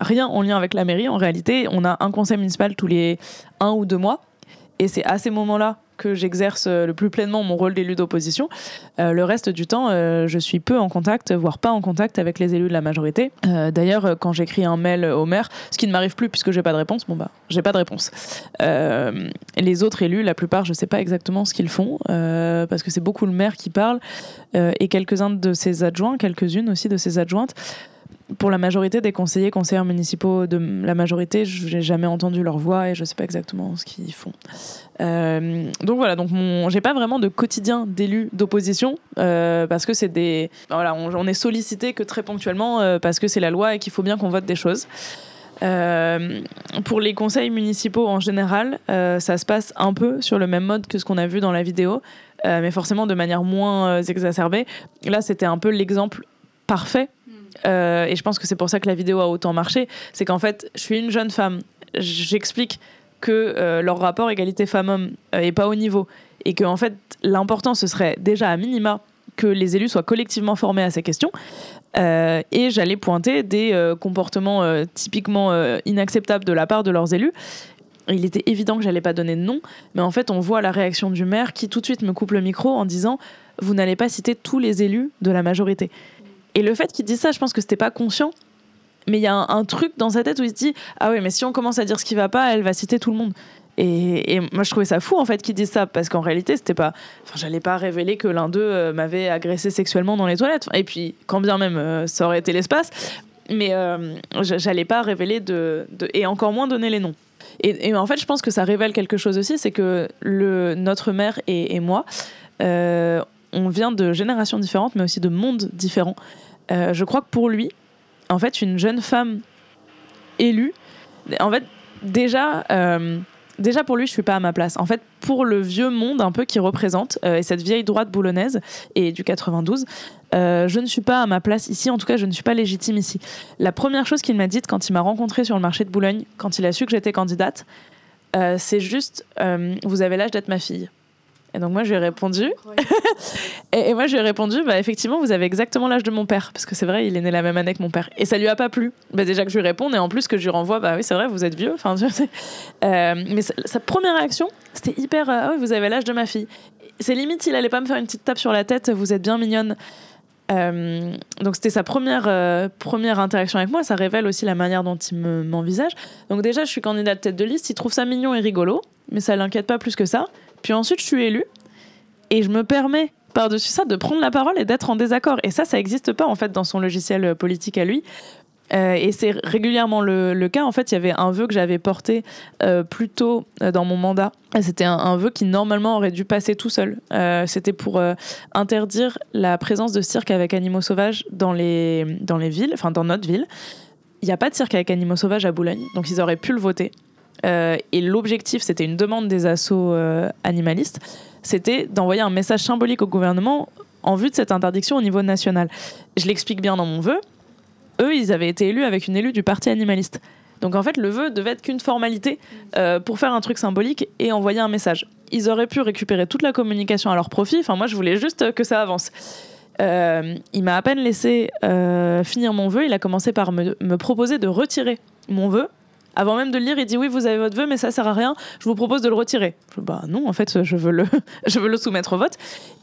rien en lien avec la mairie. En réalité, on a un conseil municipal tous les un ou deux mois. Et c'est à ces moments-là que j'exerce euh, le plus pleinement mon rôle d'élu d'opposition. Euh, le reste du temps, euh, je suis peu en contact, voire pas en contact avec les élus de la majorité. D'ailleurs, quand j'écris un mail au maire, ce qui ne m'arrive plus puisque j'ai pas de réponse, bon bah, j'ai pas de réponse. les autres élus, la plupart, je sais pas exactement ce qu'ils font parce que c'est beaucoup le maire qui parle et quelques-uns de ses adjoints, quelques-unes aussi de ses adjointes pour la majorité des conseillers, conseillers municipaux de la majorité, je n'ai jamais entendu leur voix et je ne sais pas exactement ce qu'ils font. Euh, donc voilà, donc j'ai pas vraiment de quotidien d'élu d'opposition euh, parce que c'est des, voilà, on, est sollicité que très ponctuellement euh, parce que c'est la loi et qu'il faut bien qu'on vote des choses. pour les conseils municipaux en général, ça se passe un peu sur le même mode que ce qu'on a vu dans la vidéo, mais forcément de manière moins exacerbée. Là, c'était un peu l'exemple parfait euh, et je pense que c'est pour ça que la vidéo a autant marché, c'est qu'en fait, je suis une jeune femme, j'explique que euh, leur rapport égalité femmes-hommes euh, est pas au niveau et que en fait l'important ce serait déjà à minima que les élus soient collectivement formés à ces questions. et j'allais pointer des comportements typiquement inacceptables de la part de leurs élus. Il était évident que j'allais pas donner de nom, mais en fait on voit la réaction du maire qui tout de suite me coupe le micro en disant vous n'allez pas citer tous les élus de la majorité. Et le fait qu'il dise ça, je pense que c'était pas conscient. Mais il y a un, truc dans sa tête où il se dit Ah oui, mais si on commence à dire ce qui va pas, elle va citer tout le monde. Et, moi, je trouvais ça fou en fait qu'il dise ça parce qu'en réalité, c'était pas. Enfin, j'allais pas révéler que l'un d'eux euh, m'avait agressé sexuellement dans les toilettes. Et puis, quand bien même euh, ça aurait été l'espace, mais euh, j'allais pas révéler de, et encore moins donner les noms. Et, en fait, je pense que ça révèle quelque chose aussi, c'est que notre mère et, et moi, on vient de générations différentes, mais aussi de mondes différents. Euh, je crois que pour lui, en fait, une jeune femme élue, en fait, déjà, euh, déjà pour lui, je suis pas à ma place. En fait, pour le vieux monde un peu qui représente euh, et cette vieille droite boulonnaise et du 92, je ne suis pas à ma place ici. En tout cas, je ne suis pas légitime ici. La première chose qu'il m'a dite quand il m'a rencontré sur le marché de Boulogne, quand il a su que j'étais candidate, c'est juste, vous avez l'âge d'être ma fille. Et donc moi je lui ai répondu, et, et, moi je lui ai répondu, bah effectivement vous avez exactement l'âge de mon père, parce que c'est vrai il est né la même année que mon père. Et ça lui a pas plu. Bah, déjà que je lui réponds et en plus que je lui renvoie, bah oui c'est vrai vous êtes vieux. Enfin, euh, mais sa, sa, première réaction c'était hyper, ah oui vous avez l'âge de ma fille. C'est limite s'il allait pas me faire une petite tape sur la tête, vous êtes bien mignonne. Euh, donc c'était sa première, euh, première interaction avec moi. Ça révèle aussi la manière dont il m'envisage. donc déjà, je suis candidate tête de liste. Il trouve ça mignon et rigolo, mais ça l'inquiète pas plus que ça. Puis ensuite, je suis élue et je me permets par-dessus ça de prendre la parole et d'être en désaccord. Et ça, ça n'existe pas en fait dans son logiciel politique à lui. Euh, et c'est régulièrement le, le, cas. En fait, il y avait un vœu que j'avais porté euh, plus tôt euh, dans mon mandat. C'était un, vœu qui normalement aurait dû passer tout seul. Euh, C'était pour euh, interdire la présence de cirque avec animaux sauvages dans les, dans les villes, enfin dans notre ville. Il n'y a pas de cirque avec animaux sauvages à Boulogne, donc ils auraient pu le voter. Et l'objectif, c'était une demande des assauts animalistes, c'était d'envoyer un message symbolique au gouvernement en vue de cette interdiction au niveau national. Je l'explique bien dans mon vœu eux, ils avaient été élus avec une élue du parti animaliste. Donc en fait, le vœu devait être qu'une formalité euh, pour faire un truc symbolique et envoyer un message. Ils auraient pu récupérer toute la communication à leur profit. Enfin, moi, je voulais juste que ça avance. Euh, il m'a à peine laissé euh, finir mon vœu. Il a commencé par me, proposer de retirer mon vœu. Avant même de le lire, il dit oui, vous avez votre vœu, mais ça sert à rien. Je vous propose de le retirer. Je, bah non, en fait, je veux le, je veux le soumettre au vote.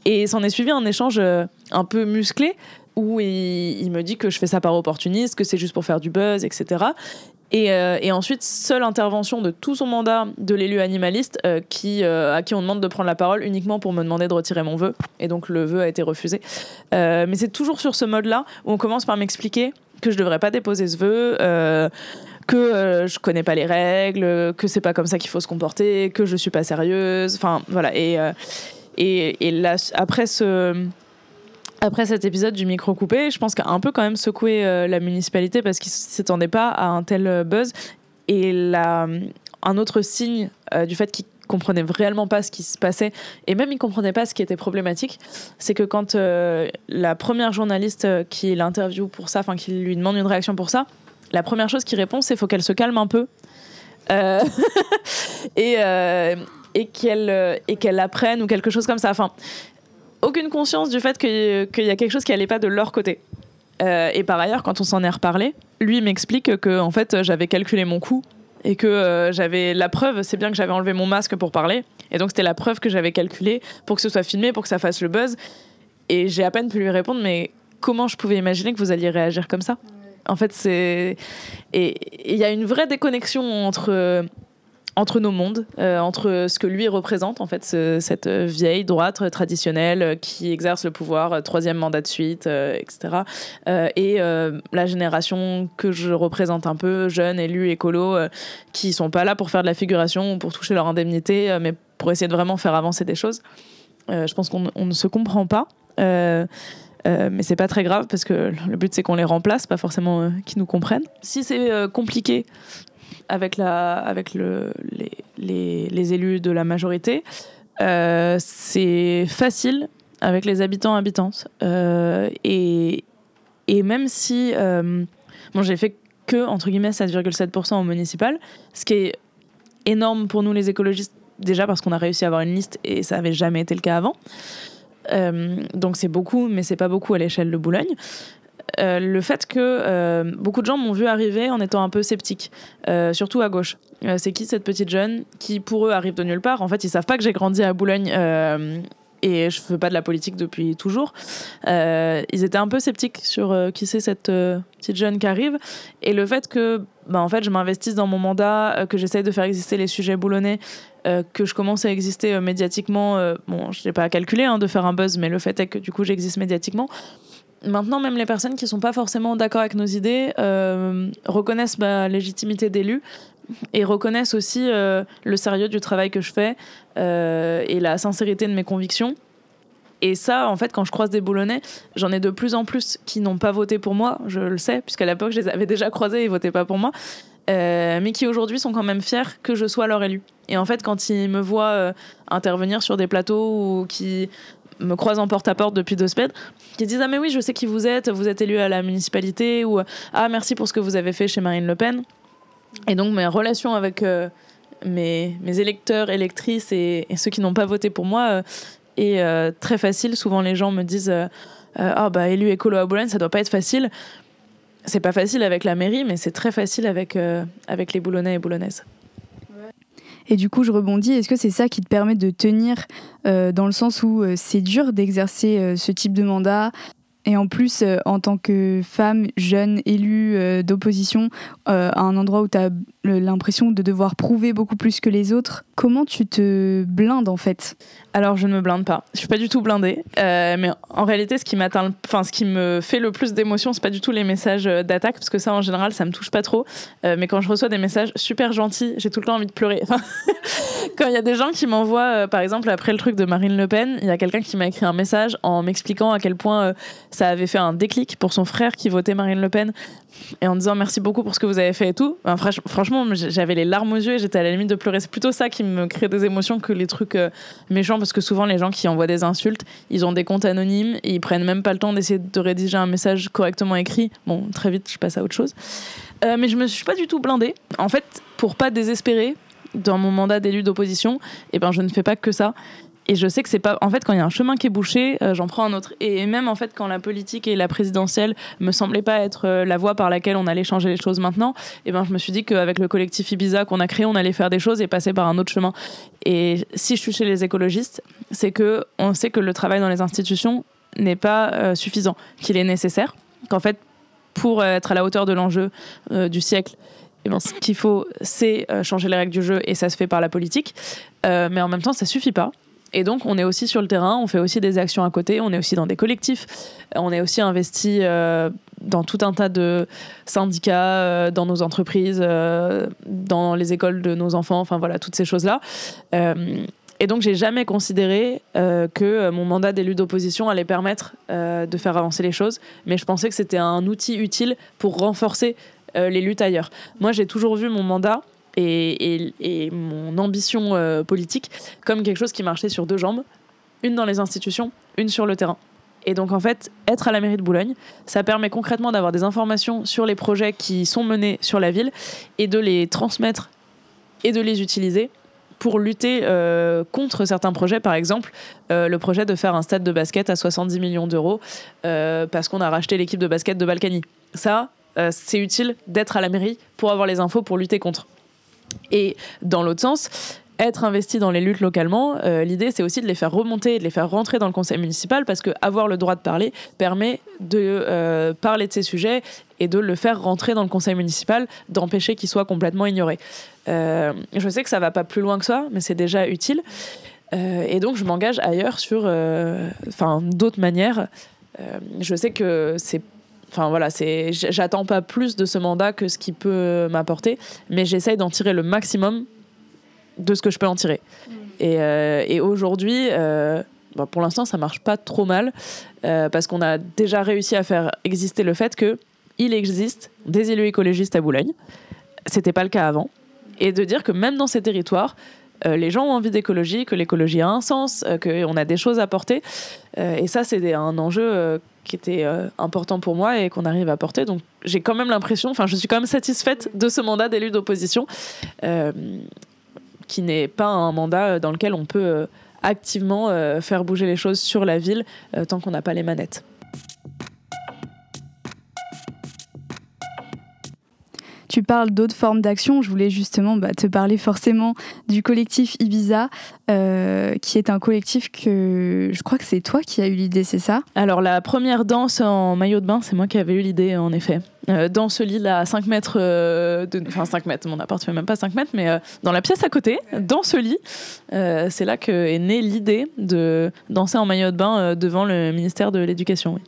Et s'en est suivi un échange euh, un peu musclé où il, me dit que je fais ça par opportuniste, que c'est juste pour faire du buzz, etc. Et, euh, et, ensuite, seule intervention de tout son mandat de l'élu animaliste euh, qui, à qui on demande de prendre la parole uniquement pour me demander de retirer mon vœu. Et donc le vœu a été refusé. Mais c'est toujours sur ce mode-là où on commence par m'expliquer que je devrais pas déposer ce vœu, que je connais pas les règles, que c'est pas comme ça qu'il faut se comporter, que je suis pas sérieuse. Enfin voilà. Et, et, et là, après ce après cet épisode du micro coupé, je pense qu'a un peu quand même secoué euh, la municipalité parce qu'ils ne s'attendaient pas à un tel euh, buzz. Et un autre signe euh, du fait qu'ils comprenaient réellement pas ce qui se passait et même ils comprenaient pas ce qui était problématique, c'est que quand euh, la première journaliste qui l'interviewe pour ça, enfin qui lui demande une réaction pour ça, la première chose qu'il répond c'est faut qu'elle se calme un peu. Euh et, euh, et qu'elle apprenne ou quelque chose comme ça. Enfin, aucune conscience du fait qu'il qu y a quelque chose qui allait pas de leur côté. Euh, et par ailleurs, quand on s'en est reparlé, lui m'explique que en fait j'avais calculé mon coût et que euh, j'avais la preuve, c'est bien que j'avais enlevé mon masque pour parler, et donc c'était la preuve que j'avais calculé pour que ce soit filmé, pour que ça fasse le buzz. Et j'ai à peine pu lui répondre, mais comment je pouvais imaginer que vous alliez réagir comme ça? En fait, c'est et il y a une vraie déconnexion entre entre nos mondes, euh, entre ce que lui représente, en fait, ce, cette vieille droite traditionnelle qui exerce le pouvoir, euh, troisième mandat de suite, etc. Euh, et la génération que je représente un peu, jeune, élu, écolo, qui sont pas là pour faire de la figuration ou pour toucher leur indemnité, mais pour essayer de vraiment faire avancer des choses. je pense qu'on ne se comprend pas. Euh, mais c'est pas très grave parce que le but c'est qu'on les remplace, pas forcément euh, qu'ils nous comprennent. Si c'est euh, compliqué avec, la, avec le, les, les, les, élus de la majorité. Euh, c'est facile avec les habitants habitantes. Et, et même si bon, j'ai fait que entre guillemets 7,7% au municipal, ce qui est énorme pour nous les écologistes déjà parce qu'on a réussi à avoir une liste et ça avait jamais été le cas avant. Euh, donc c'est beaucoup, mais c'est pas beaucoup à l'échelle de Boulogne. Euh, le fait que euh, beaucoup de gens m'ont vu arriver en étant un peu sceptique, euh, surtout à gauche. c'est qui cette petite jeune qui, pour eux, arrive de nulle part? En fait, ils savent pas que j'ai grandi à Boulogne et je fais pas de la politique depuis toujours. Ils étaient un peu sceptiques sur qui c'est cette petite jeune qui arrive et le fait que bah, en fait je m'investisse dans mon mandat, que j'essaye de faire exister les sujets boulonnais, que je commence à exister médiatiquement. bon, je n'ai pas calculé hein, de faire un buzz, mais le fait est que du coup j'existe médiatiquement. Maintenant, même les personnes qui sont pas forcément d'accord avec nos idées reconnaissent ma légitimité d'élu, et reconnaissent aussi euh, le sérieux du travail que je fais euh, et la sincérité de mes convictions. Et ça, en fait, quand je croise des Boulonnais, j'en ai de plus en plus qui n'ont pas voté pour moi, je le sais, puisqu'à l'époque, je les avais déjà croisés et ils votaient pas pour moi, euh, mais qui aujourd'hui sont quand même fiers que je sois leur élu. Et en fait, quand ils me voient euh, intervenir sur des plateaux ou qui me croisent en porte-à-porte depuis deux semaines, qui disent Ah, mais oui, je sais qui vous êtes, vous êtes élu à la municipalité, ou Ah, merci pour ce que vous avez fait chez Marine Le Pen. Et donc mes relations avec euh, mes, électeurs, électrices et, ceux qui n'ont pas voté pour moi est très facile. Souvent, les gens me disent Ah, bah, élu écolo à Boulogne, ça doit pas être facile. C'est pas facile avec la mairie, mais c'est très facile avec, avec les Boulonnais et Boulonnaises. Et du coup, je rebondis, est-ce que c'est ça qui te permet de tenir euh, dans le sens où euh, c'est dur d'exercer euh, ce type de mandat? Et en plus, en tant que femme jeune élue d'opposition, à un endroit où tu as l'impression de devoir prouver beaucoup plus que les autres, comment tu te blindes en fait? Alors je ne me blinde pas. Je suis pas du tout blindée. Euh, mais en réalité, ce qui m'atteint, enfin ce qui me fait le plus d'émotion, c'est pas du tout les messages euh, d'attaque, parce que ça en général, ça me touche pas trop. Euh, mais quand je reçois des messages super gentils, j'ai tout le temps envie de pleurer. quand il y a des gens qui m'envoient, par exemple après le truc de Marine Le Pen, il y a quelqu'un qui m'a écrit un message en m'expliquant à quel point ça avait fait un déclic pour son frère qui votait Marine Le Pen et en disant merci beaucoup pour ce que vous avez fait et tout. franchement, j'avais les larmes aux yeux et j'étais à la limite de pleurer. C'est plutôt ça qui me crée des émotions que les trucs méchants parce que souvent les gens qui envoient des insultes, ils ont des comptes anonymes et ils prennent même pas le temps d'essayer de rédiger un message correctement écrit. Bon, très vite, je passe à autre chose. Euh, mais je me suis pas du tout blindée. En fait, pour pas désespérer dans mon mandat d'élu d'opposition, eh ben je ne fais pas que ça. Et je sais que c'est pas. En fait, quand il y a un chemin qui est bouché, euh, j'en prends un autre. Et même en fait, quand la politique et la présidentielle me semblaient pas être euh, la voie par laquelle on allait changer les choses maintenant, eh ben, je me suis dit qu'avec le collectif Ibiza qu'on a créé, on allait faire des choses et passer par un autre chemin. Et si je suis chez les écologistes, c'est que on sait que le travail dans les institutions n'est pas euh, suffisant, qu'il est nécessaire, qu'en fait, pour être à la hauteur de l'enjeu du siècle, eh ben, ce qu'il faut, c'est changer les règles du jeu et ça se fait par la politique. mais en même temps, ça suffit pas. Et donc, on est aussi sur le terrain, on fait aussi des actions à côté, on est aussi dans des collectifs, on est aussi investi euh, dans tout un tas de syndicats, euh, dans nos entreprises, euh, dans les écoles de nos enfants, enfin voilà, toutes ces choses-là. et donc, j'ai jamais considéré que mon mandat d'élu d'opposition allait permettre de faire avancer les choses, mais je pensais que c'était un outil utile pour renforcer les luttes ailleurs. Moi, j'ai toujours vu mon mandat et, mon ambition euh, politique comme quelque chose qui marchait sur deux jambes, une dans les institutions, une sur le terrain. Et donc en fait, être à la mairie de Boulogne, ça permet concrètement d'avoir des informations sur les projets qui sont menés sur la ville et de les transmettre et de les utiliser pour lutter euh, contre certains projets, par exemple euh, le projet de faire un stade de basket à 70 millions d'euros parce qu'on a racheté l'équipe de basket de Balkany. Ça, c'est utile d'être à la mairie pour avoir les infos pour lutter contre. Et dans l'autre sens, être investi dans les luttes localement, euh, l'idée c'est aussi de les faire remonter, de les faire rentrer dans le conseil municipal parce que avoir le droit de parler permet de euh, parler de ces sujets et de le faire rentrer dans le conseil municipal, d'empêcher qu'il soit complètement ignoré. Euh, je sais que ça va pas plus loin que ça, mais c'est déjà utile. et donc je m'engage ailleurs sur, enfin d'autres manières. je sais que c'est Enfin voilà, c'est, j'attends pas plus de ce mandat que ce qui peut m'apporter, mais j'essaye d'en tirer le maximum de ce que je peux en tirer. Mm. Et, euh, et aujourd'hui, euh, bah, pour l'instant, ça marche pas trop mal euh, parce qu'on a déjà réussi à faire exister le fait que il existe des élus écologistes à Boulogne. C'était pas le cas avant. Et de dire que même dans ces territoires, les gens ont envie d'écologie, que l'écologie a un sens, qu'on a des choses à porter. et ça, c'est un enjeu qui était euh, important pour moi et qu'on arrive à porter. Donc j'ai quand même l'impression, enfin je suis quand même satisfaite de ce mandat d'élu d'opposition, euh, qui n'est pas un mandat dans lequel on peut euh, activement faire bouger les choses sur la ville tant qu'on n'a pas les manettes. Tu parles d'autres formes d'action. Je voulais justement bah, te parler forcément du collectif Ibiza, euh, qui est un collectif que je crois que c'est toi qui as eu l'idée, c'est ça? Alors la première danse en maillot de bain, c'est moi qui avais eu l'idée en effet. Euh, dans ce lit là, à 5 mètres, euh, de, enfin 5 mètres, mon appart fait même pas 5 mètres, mais dans la pièce à côté, dans ce lit, c'est là que est née l'idée de danser en maillot de bain devant le ministère de l'Éducation.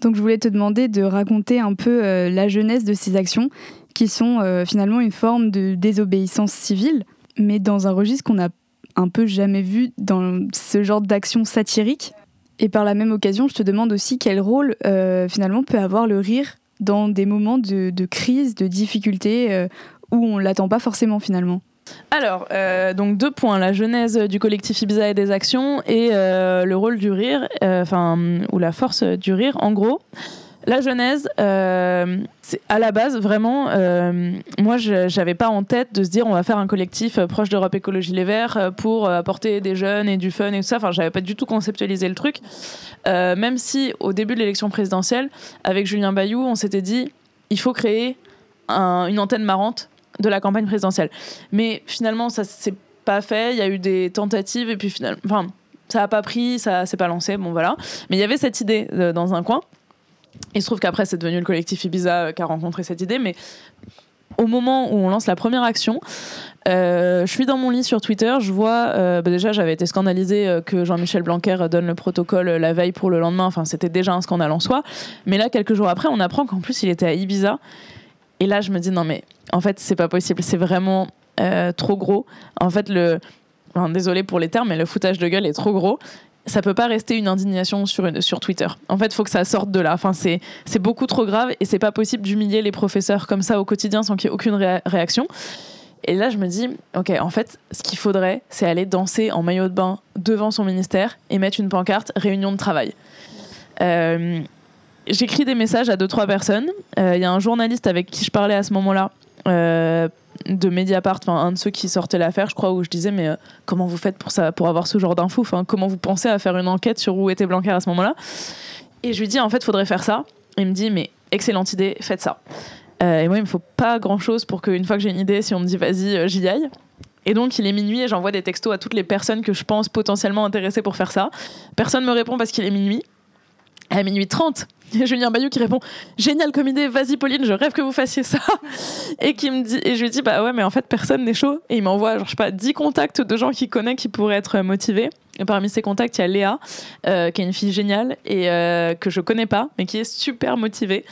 Donc je voulais te demander de raconter un peu la jeunesse de ces actions qui sont euh, finalement une forme de désobéissance civile, mais dans un registre qu'on n'a un peu jamais vu dans ce genre d'action satirique. Et par la même occasion, je te demande aussi quel rôle euh, finalement peut avoir le rire dans des moments de, crise, de difficulté, euh, où on l'attend pas forcément finalement. Alors, donc deux points la genèse du collectif Ibiza et des actions et le rôle du rire, enfin ou la force du rire. En gros, La genèse, euh, c'est à la base vraiment, euh, moi je j'avais pas en tête de se dire on va faire un collectif euh, proche d'Europe Écologie Les Verts euh, pour apporter des jeunes et du fun et tout ça. Enfin, j'avais pas du tout conceptualisé le truc. Même si au début de l'élection présidentielle, avec Julien Bayou, on s'était dit il faut créer un- une antenne marrante de la campagne présidentielle. Mais finalement, ça s'est pas fait. Il y a eu des tentatives et puis finalement, enfin, ça a pas pris, ça s'est pas lancé. Bon voilà. Mais il y avait cette idée dans un coin. Il se trouve qu'après, c'est devenu le collectif Ibiza euh, qui a rencontré cette idée. Mais au moment où on lance la première action, euh, je suis dans mon lit sur Twitter, je vois, euh, bah déjà j'avais été scandalisée que Jean-Michel Blanquer donne le protocole la veille pour le lendemain, enfin c'était déjà un scandale en soi, mais là quelques jours après on apprend qu'en plus il était à Ibiza, et là je me dis non mais en fait c'est pas possible, c'est vraiment trop gros, en fait le, désolé pour les termes, mais le foutage de gueule est trop gros, ça peut pas rester une indignation sur, sur Twitter. En fait, il faut que ça sorte de là. Enfin, c'est, beaucoup trop grave et c'est pas possible d'humilier les professeurs comme ça au quotidien sans qu'il y ait aucune ré- réaction. Et là, je me dis, ok, en fait, ce qu'il faudrait, c'est aller danser en maillot de bain devant son ministère et mettre une pancarte réunion de travail. Euh, J'écris des messages à deux trois personnes. Euh, Il y a un journaliste avec qui je parlais à ce moment-là. euh, de Mediapart, enfin un de ceux qui sortait l'affaire, je crois, où je disais mais euh, comment vous faites pour ça, pour avoir ce genre d'infos, enfin comment vous pensez à faire une enquête sur où était Blanquer à ce moment-là? Et je lui dis en fait faudrait faire ça. Il me dit mais excellente idée, faites ça. Euh, et moi il me faut pas grand chose pour qu'une fois que j'ai une idée, si on me dit vas-y euh, j'y aille. Et donc il est minuit et j'envoie des textos à toutes les personnes que je pense potentiellement intéressées pour faire ça. Personne me répond parce qu'il est minuit. À minuit 30, il y a Julien Bayou qui répond Génial comme idée, vas-y Pauline, je rêve que vous fassiez ça. Et, qui me dit, et je lui dis Bah ouais, mais en fait, personne n'est chaud. Et il m'envoie, genre, je sais pas, 10 contacts de gens qu'il connaît qui pourraient être motivés. Et parmi ces contacts, il y a Léa, euh, qui est une fille géniale et euh, que je connais pas, mais qui est super motivée.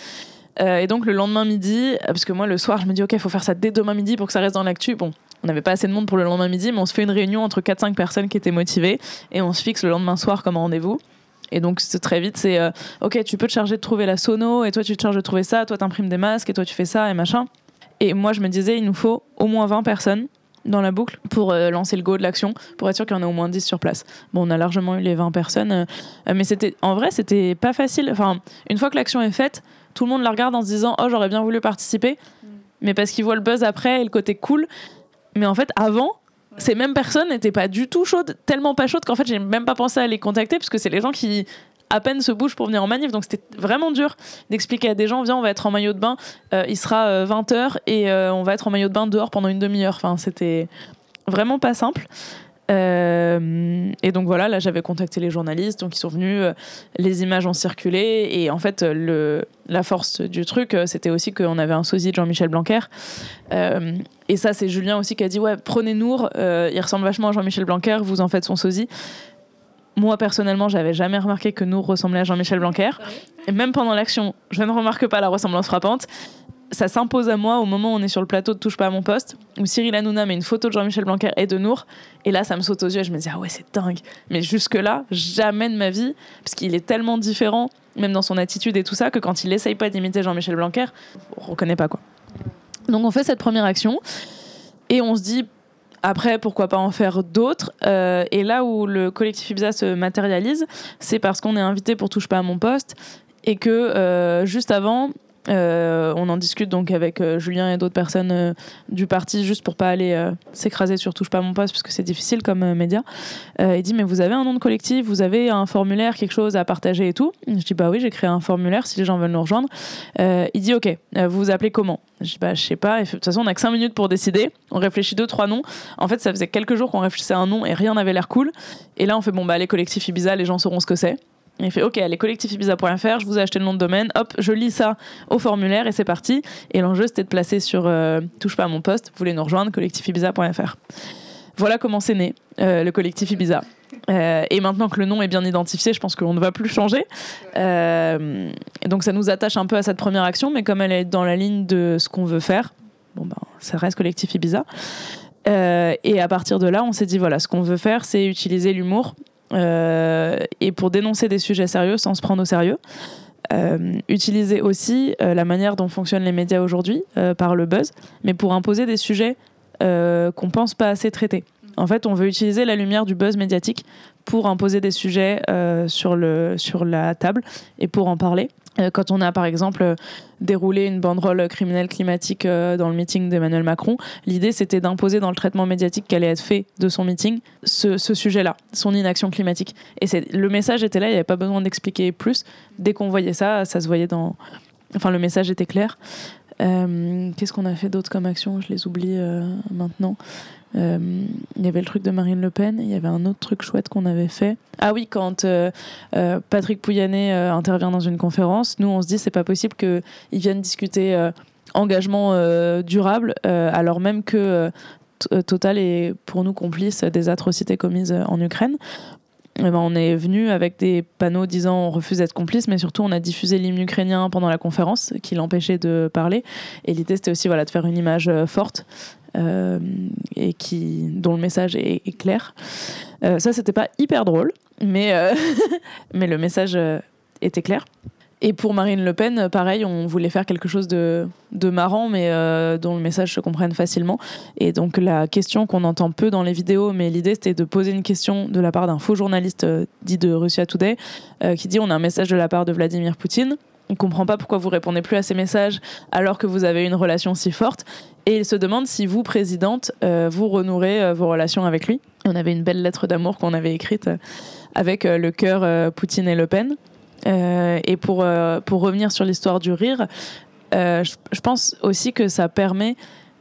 Euh, et donc le lendemain midi, parce que moi le soir, je me dis Ok, il faut faire ça dès demain midi pour que ça reste dans l'actu. Bon, on n'avait pas assez de monde pour le lendemain midi, mais on se fait une réunion entre 4-5 personnes qui étaient motivées et on se fixe le lendemain soir comme rendez-vous. Et donc c'est très vite, c'est euh, ok, tu peux te charger de trouver la sono, et toi tu te charges de trouver ça, toi t'imprimes des masques, et toi tu fais ça, et machin. Et moi je me disais, il nous faut au moins 20 personnes dans la boucle pour euh, lancer le go de l'action, pour être sûr qu'il y en a au moins 10 sur place. Bon, on a largement eu les 20 personnes, euh, mais c'était en vrai, c'était pas facile. Enfin, une fois que l'action est faite, tout le monde la regarde en se disant, oh, j'aurais bien voulu participer, mais parce qu'ils voient le buzz après et le côté cool. Mais en fait, avant, ces mêmes personnes n'étaient pas du tout chaudes, tellement pas chaudes qu'en fait, j'ai même pas pensé à les contacter, parce que c'est les gens qui à peine se bougent pour venir en manif. Donc c'était vraiment dur d'expliquer à des gens, viens, on va être en maillot de bain, euh, il sera 20h et euh, on va être en maillot de bain dehors pendant une demi-heure. Enfin, c'était vraiment pas simple. Euh, et donc voilà, là j'avais contacté les journalistes, donc ils sont venus, euh, les images ont circulé, et en fait le, la force du truc, euh, c'était aussi qu'on avait un sosie de Jean-Michel Blanquer. Euh, et ça, c'est Julien aussi qui a dit ouais, prenez Nour, euh, il ressemble vachement à Jean-Michel Blanquer, vous en faites son sosie. Moi personnellement, j'avais jamais remarqué que Nour ressemblait à Jean-Michel Blanquer, et même pendant l'action, je ne remarque pas la ressemblance frappante. Ça s'impose à moi au moment où on est sur le plateau de Touche pas à mon poste, où Cyril Hanouna met une photo de Jean-Michel Blanquer et de Nour, et là ça me saute aux yeux, et je me dis ah ouais c'est dingue. Mais jusque-là, jamais de ma vie, parce qu'il est tellement différent, même dans son attitude et tout ça, que quand il essaye pas d'imiter Jean-Michel Blanquer, on reconnaît pas quoi. Donc on fait cette première action, et on se dit après, pourquoi pas en faire d'autres Euh, Et là où le collectif Ibiza se matérialise, c'est parce qu'on est invité pour Touche pas à mon poste et que euh, juste avant, euh, on en discute donc avec euh, Julien et d'autres personnes euh, du parti juste pour pas aller s'écraser sur touche pas mon poste parce que c'est difficile comme média. Il dit mais vous avez un nom de collectif, vous avez un formulaire, quelque chose à partager et tout. Je dis bah oui j'ai créé un formulaire si les gens veulent nous rejoindre. Il dit ok vous vous appelez comment? Je dis bah je sais pas. De toute façon on a que 5 minutes pour décider. On réfléchit deux trois noms. En fait ça faisait quelques jours qu'on réfléchissait à un nom et rien n'avait l'air cool. Et là on fait bon bah les collectifs Ibiza les gens sauront ce que c'est. Il fait OK, allez, collectifibiza.fr, je vous ai acheté le nom de domaine, hop, je lis ça au formulaire et c'est parti. Et l'enjeu, c'était de placer sur euh, Touche pas à mon poste, vous voulez nous rejoindre, collectifibiza.fr. Voilà comment c'est né, euh, le collectif Ibiza. Euh, et maintenant que le nom est bien identifié, je pense qu'on ne va plus changer. Donc ça nous attache un peu à cette première action, mais comme elle est dans la ligne de ce qu'on veut faire, bon ben, ça reste collectif Ibiza. Et à partir de là, on s'est dit voilà, ce qu'on veut faire, c'est utiliser l'humour et pour dénoncer des sujets sérieux sans se prendre au sérieux. Euh, utiliser aussi euh, la manière dont fonctionnent les médias aujourd'hui euh, par le buzz, mais pour imposer des sujets euh, qu'on pense pas assez traiter. En fait, on veut utiliser la lumière du buzz médiatique pour imposer des sujets euh, sur, le, sur la table et pour en parler. Euh, quand on a par exemple euh, déroulé une banderole criminelle climatique euh, dans le meeting d'Emmanuel Macron, l'idée c'était d'imposer dans le traitement médiatique qui allait être fait de son meeting ce, sujet-là, son inaction climatique. Et le message était là, il n'y avait pas besoin d'expliquer plus. Dès qu'on voyait ça, ça se voyait dans. Enfin, le message était clair. Qu'est-ce qu'on a fait d'autre comme action? Je les oublie maintenant. Euh, il y avait le truc de Marine Le Pen, il y avait un autre truc chouette qu'on avait fait. Ah oui, quand euh, euh, Patrick Pouyanné intervient dans une conférence, nous on se dit c'est pas possible qu'ils viennent discuter engagement durable alors même que Total est pour nous complice des atrocités commises en Ukraine. Eh ben, on est venu avec des panneaux disant on refuse d'être complice, mais surtout on a diffusé l'hymne ukrainien pendant la conférence qui l'empêchait de parler. Et l'idée c'était aussi voilà, de faire une image forte et qui, dont le message est, clair. Euh, ça, c'était pas hyper drôle, mais, euh, mais le message était clair. Et pour Marine Le Pen, pareil, on voulait faire quelque chose de, de marrant, mais dont le message se comprenne facilement. Et donc la question qu'on entend peu dans les vidéos, mais l'idée c'était de poser une question de la part d'un faux journaliste dit de Russia Today, qui dit on a un message de la part de Vladimir Poutine on comprend pas pourquoi vous répondez plus à ces messages alors que vous avez une relation si forte. Et il se demande si vous, présidente, euh, vous renouerez euh, vos relations avec lui. On avait une belle lettre d'amour qu'on avait écrite euh, avec le cœur Poutine et Le Pen. et pour, pour revenir sur l'histoire du rire, je, pense aussi que ça permet.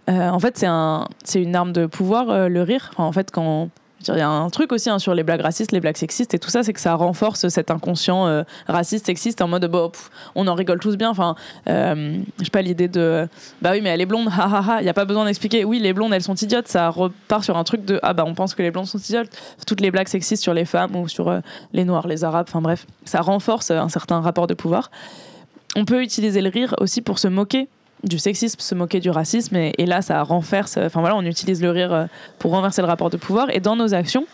en fait, c'est un, une arme de pouvoir, le rire. en fait, quand il y a un truc aussi hein, sur les blagues racistes, les blagues sexistes et tout ça, c'est que ça renforce cet inconscient euh, raciste, sexiste en mode bon, on en rigole tous bien. Enfin, euh, je sais pas l'idée de bah oui, mais elle est blonde, ha ha ha. Il y a pas besoin d'expliquer. Oui, les blondes, elles sont idiotes. Ça repart sur un truc de ah bah on pense que les blondes sont idiotes. Toutes les blagues sexistes sur les femmes ou sur euh, les noirs, les arabes. Enfin bref, ça renforce un certain rapport de pouvoir. On peut utiliser le rire aussi pour se moquer du sexisme, se moquer du racisme, et, là, ça renverse. Enfin voilà, on utilise le rire euh, pour renverser le rapport de pouvoir. Et dans nos actions,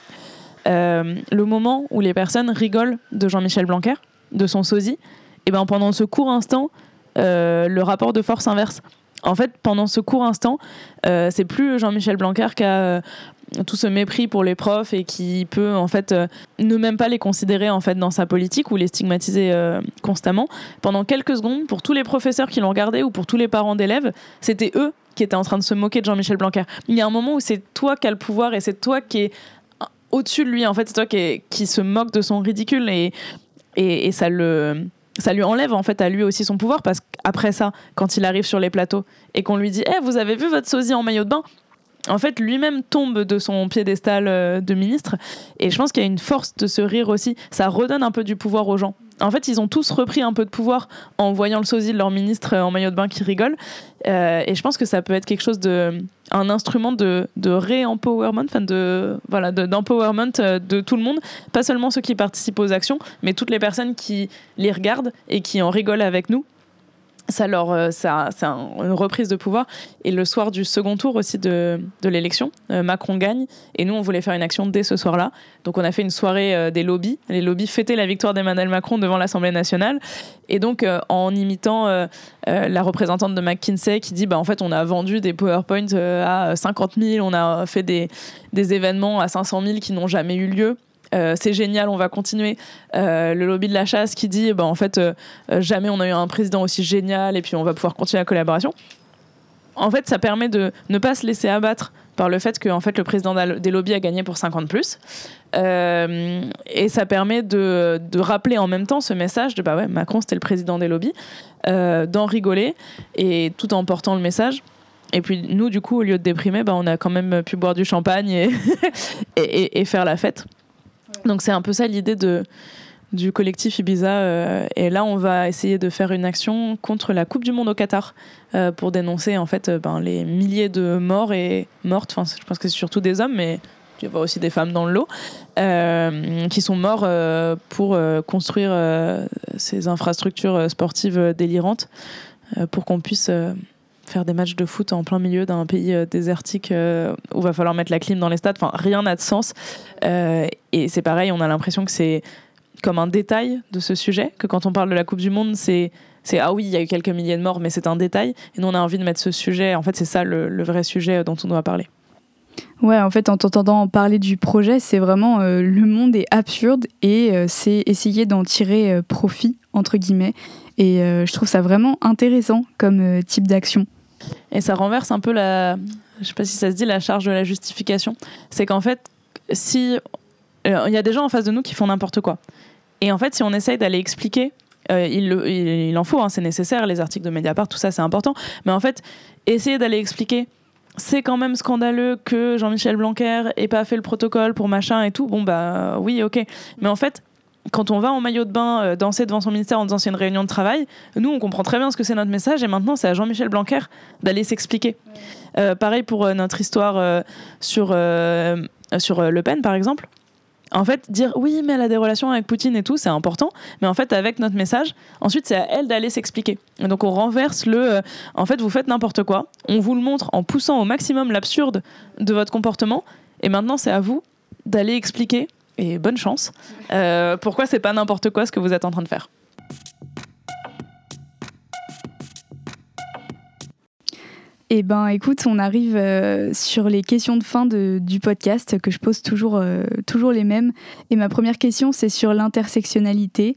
euh, le moment où les personnes rigolent de Jean-Michel Blanquer, de son sosie, et eh ben pendant ce court instant, euh, le rapport de force inverse. En fait, pendant ce court instant, c'est plus Jean-Michel Blanquer qui a tout ce mépris pour les profs et qui peut en fait euh, ne même pas les considérer en fait dans sa politique ou les stigmatiser euh, constamment. Pendant quelques secondes pour tous les professeurs qui l'ont regardé ou pour tous les parents d'élèves c'était eux qui étaient en train de se moquer de Jean-Michel Blanquer. Il y a un moment où c'est toi qui as le pouvoir et c'est toi qui est au-dessus de lui en fait c'est toi qui, qui se moque de son ridicule et, et, ça le ça lui enlève en fait à lui aussi son pouvoir parce qu'après ça, quand il arrive sur les plateaux et qu'on lui dit Eh, vous avez vu votre sosie en maillot de bain? En fait, lui-même tombe de son piédestal euh, de ministre. Et je pense qu'il y a une force de se rire aussi. Ça redonne un peu du pouvoir aux gens. En fait, ils ont tous repris un peu de pouvoir en voyant le sosie de leur ministre euh, en maillot de bain qui rigole. Euh, et je pense que ça peut être quelque chose de. un instrument de, de ré-empowerment, enfin de. Voilà, d'empowerment de, tout le monde. Pas seulement ceux qui participent aux actions, mais toutes les personnes qui les regardent et qui en rigolent avec nous ça leur euh, ça c'est une reprise de pouvoir. Et le soir du second tour aussi de, de l'élection euh, Macron gagne. Et nous on voulait faire une action dès ce soir-là. Donc on a fait une soirée euh, des lobbies. Les lobbies fêtaient la victoire d'Emmanuel Macron devant l'Assemblée nationale. Et donc en imitant la représentante de McKinsey qui dit bah en fait on a vendu des PowerPoint à 50 000 on a fait des, des événements à 500 000 qui n'ont jamais eu lieu euh, c'est génial, on va continuer. Euh, le lobby de la chasse qui dit, bah, en fait, euh, jamais on a eu un président aussi génial et puis on va pouvoir continuer la collaboration. En fait, ça permet de ne pas se laisser abattre par le fait que en fait, le président des lobbies a gagné pour 50 plus. et ça permet de, rappeler en même temps ce message de bah ouais, Macron c'était le président des lobbies, d'en rigoler et tout en portant le message. Et puis nous, du coup, au lieu de déprimer, bah, on a quand même pu boire du champagne et, et faire la fête. Donc c'est un peu ça l'idée de du collectif Ibiza. Euh, et là, on va essayer de faire une action contre la Coupe du Monde au Qatar euh, pour dénoncer en fait euh, ben, les milliers de morts et mortes. Enfin, je pense que c'est surtout des hommes, mais il y a aussi des femmes dans le lot qui sont morts pour construire ces infrastructures sportives délirantes pour qu'on puisse faire des matchs de foot en plein milieu d'un pays euh, désertique euh, où va falloir mettre la clim dans les stades. Enfin, rien n'a de sens. Euh, et c'est pareil, on a l'impression que c'est comme un détail de ce sujet, que quand on parle de la Coupe du Monde, c'est ah oui, il y a eu quelques milliers de morts, mais c'est un détail. Et nous, on a envie de mettre ce sujet. En fait, c'est ça le, le, vrai sujet dont on doit parler. Ouais, en fait, en t'entendant parler du projet, c'est vraiment le monde est absurde et c'est essayer d'en tirer profit, entre guillemets. Et je trouve ça vraiment intéressant comme type d'action. Et ça renverse un peu la, je sais pas si ça se dit, la charge de la justification. C'est qu'en fait, si il y a des gens en face de nous qui font n'importe quoi. Et en fait, si on essaye d'aller expliquer, euh, il, il, en faut, hein, c'est nécessaire, les articles de Mediapart, tout ça, c'est important. Mais en fait, essayer d'aller expliquer, c'est quand même scandaleux que Jean-Michel Blanquer ait pas fait le protocole pour machin et tout. Bon, bah oui, ok. Mais en fait, quand on va en maillot de bain euh, danser devant son ministère en disant c'est une réunion de travail, nous on comprend très bien ce que c'est notre message et maintenant c'est à Jean-Michel Blanquer d'aller s'expliquer. Euh, pareil pour notre histoire sur, sur Le Pen par exemple en fait, dire oui, mais elle a des relations avec Poutine et tout, c'est important. Mais en fait, avec notre message, ensuite, c'est à elle d'aller s'expliquer. Donc, on renverse le. Euh, en fait, vous faites n'importe quoi. On vous le montre en poussant au maximum l'absurde de votre comportement. Et maintenant, c'est à vous d'aller expliquer. Et bonne chance. Euh, pourquoi c'est pas n'importe quoi ce que vous êtes en train de faire. Eh ben, écoute, on arrive euh, sur les questions de fin du podcast que je pose toujours, euh, toujours les mêmes. Et ma première question, c'est sur l'intersectionnalité.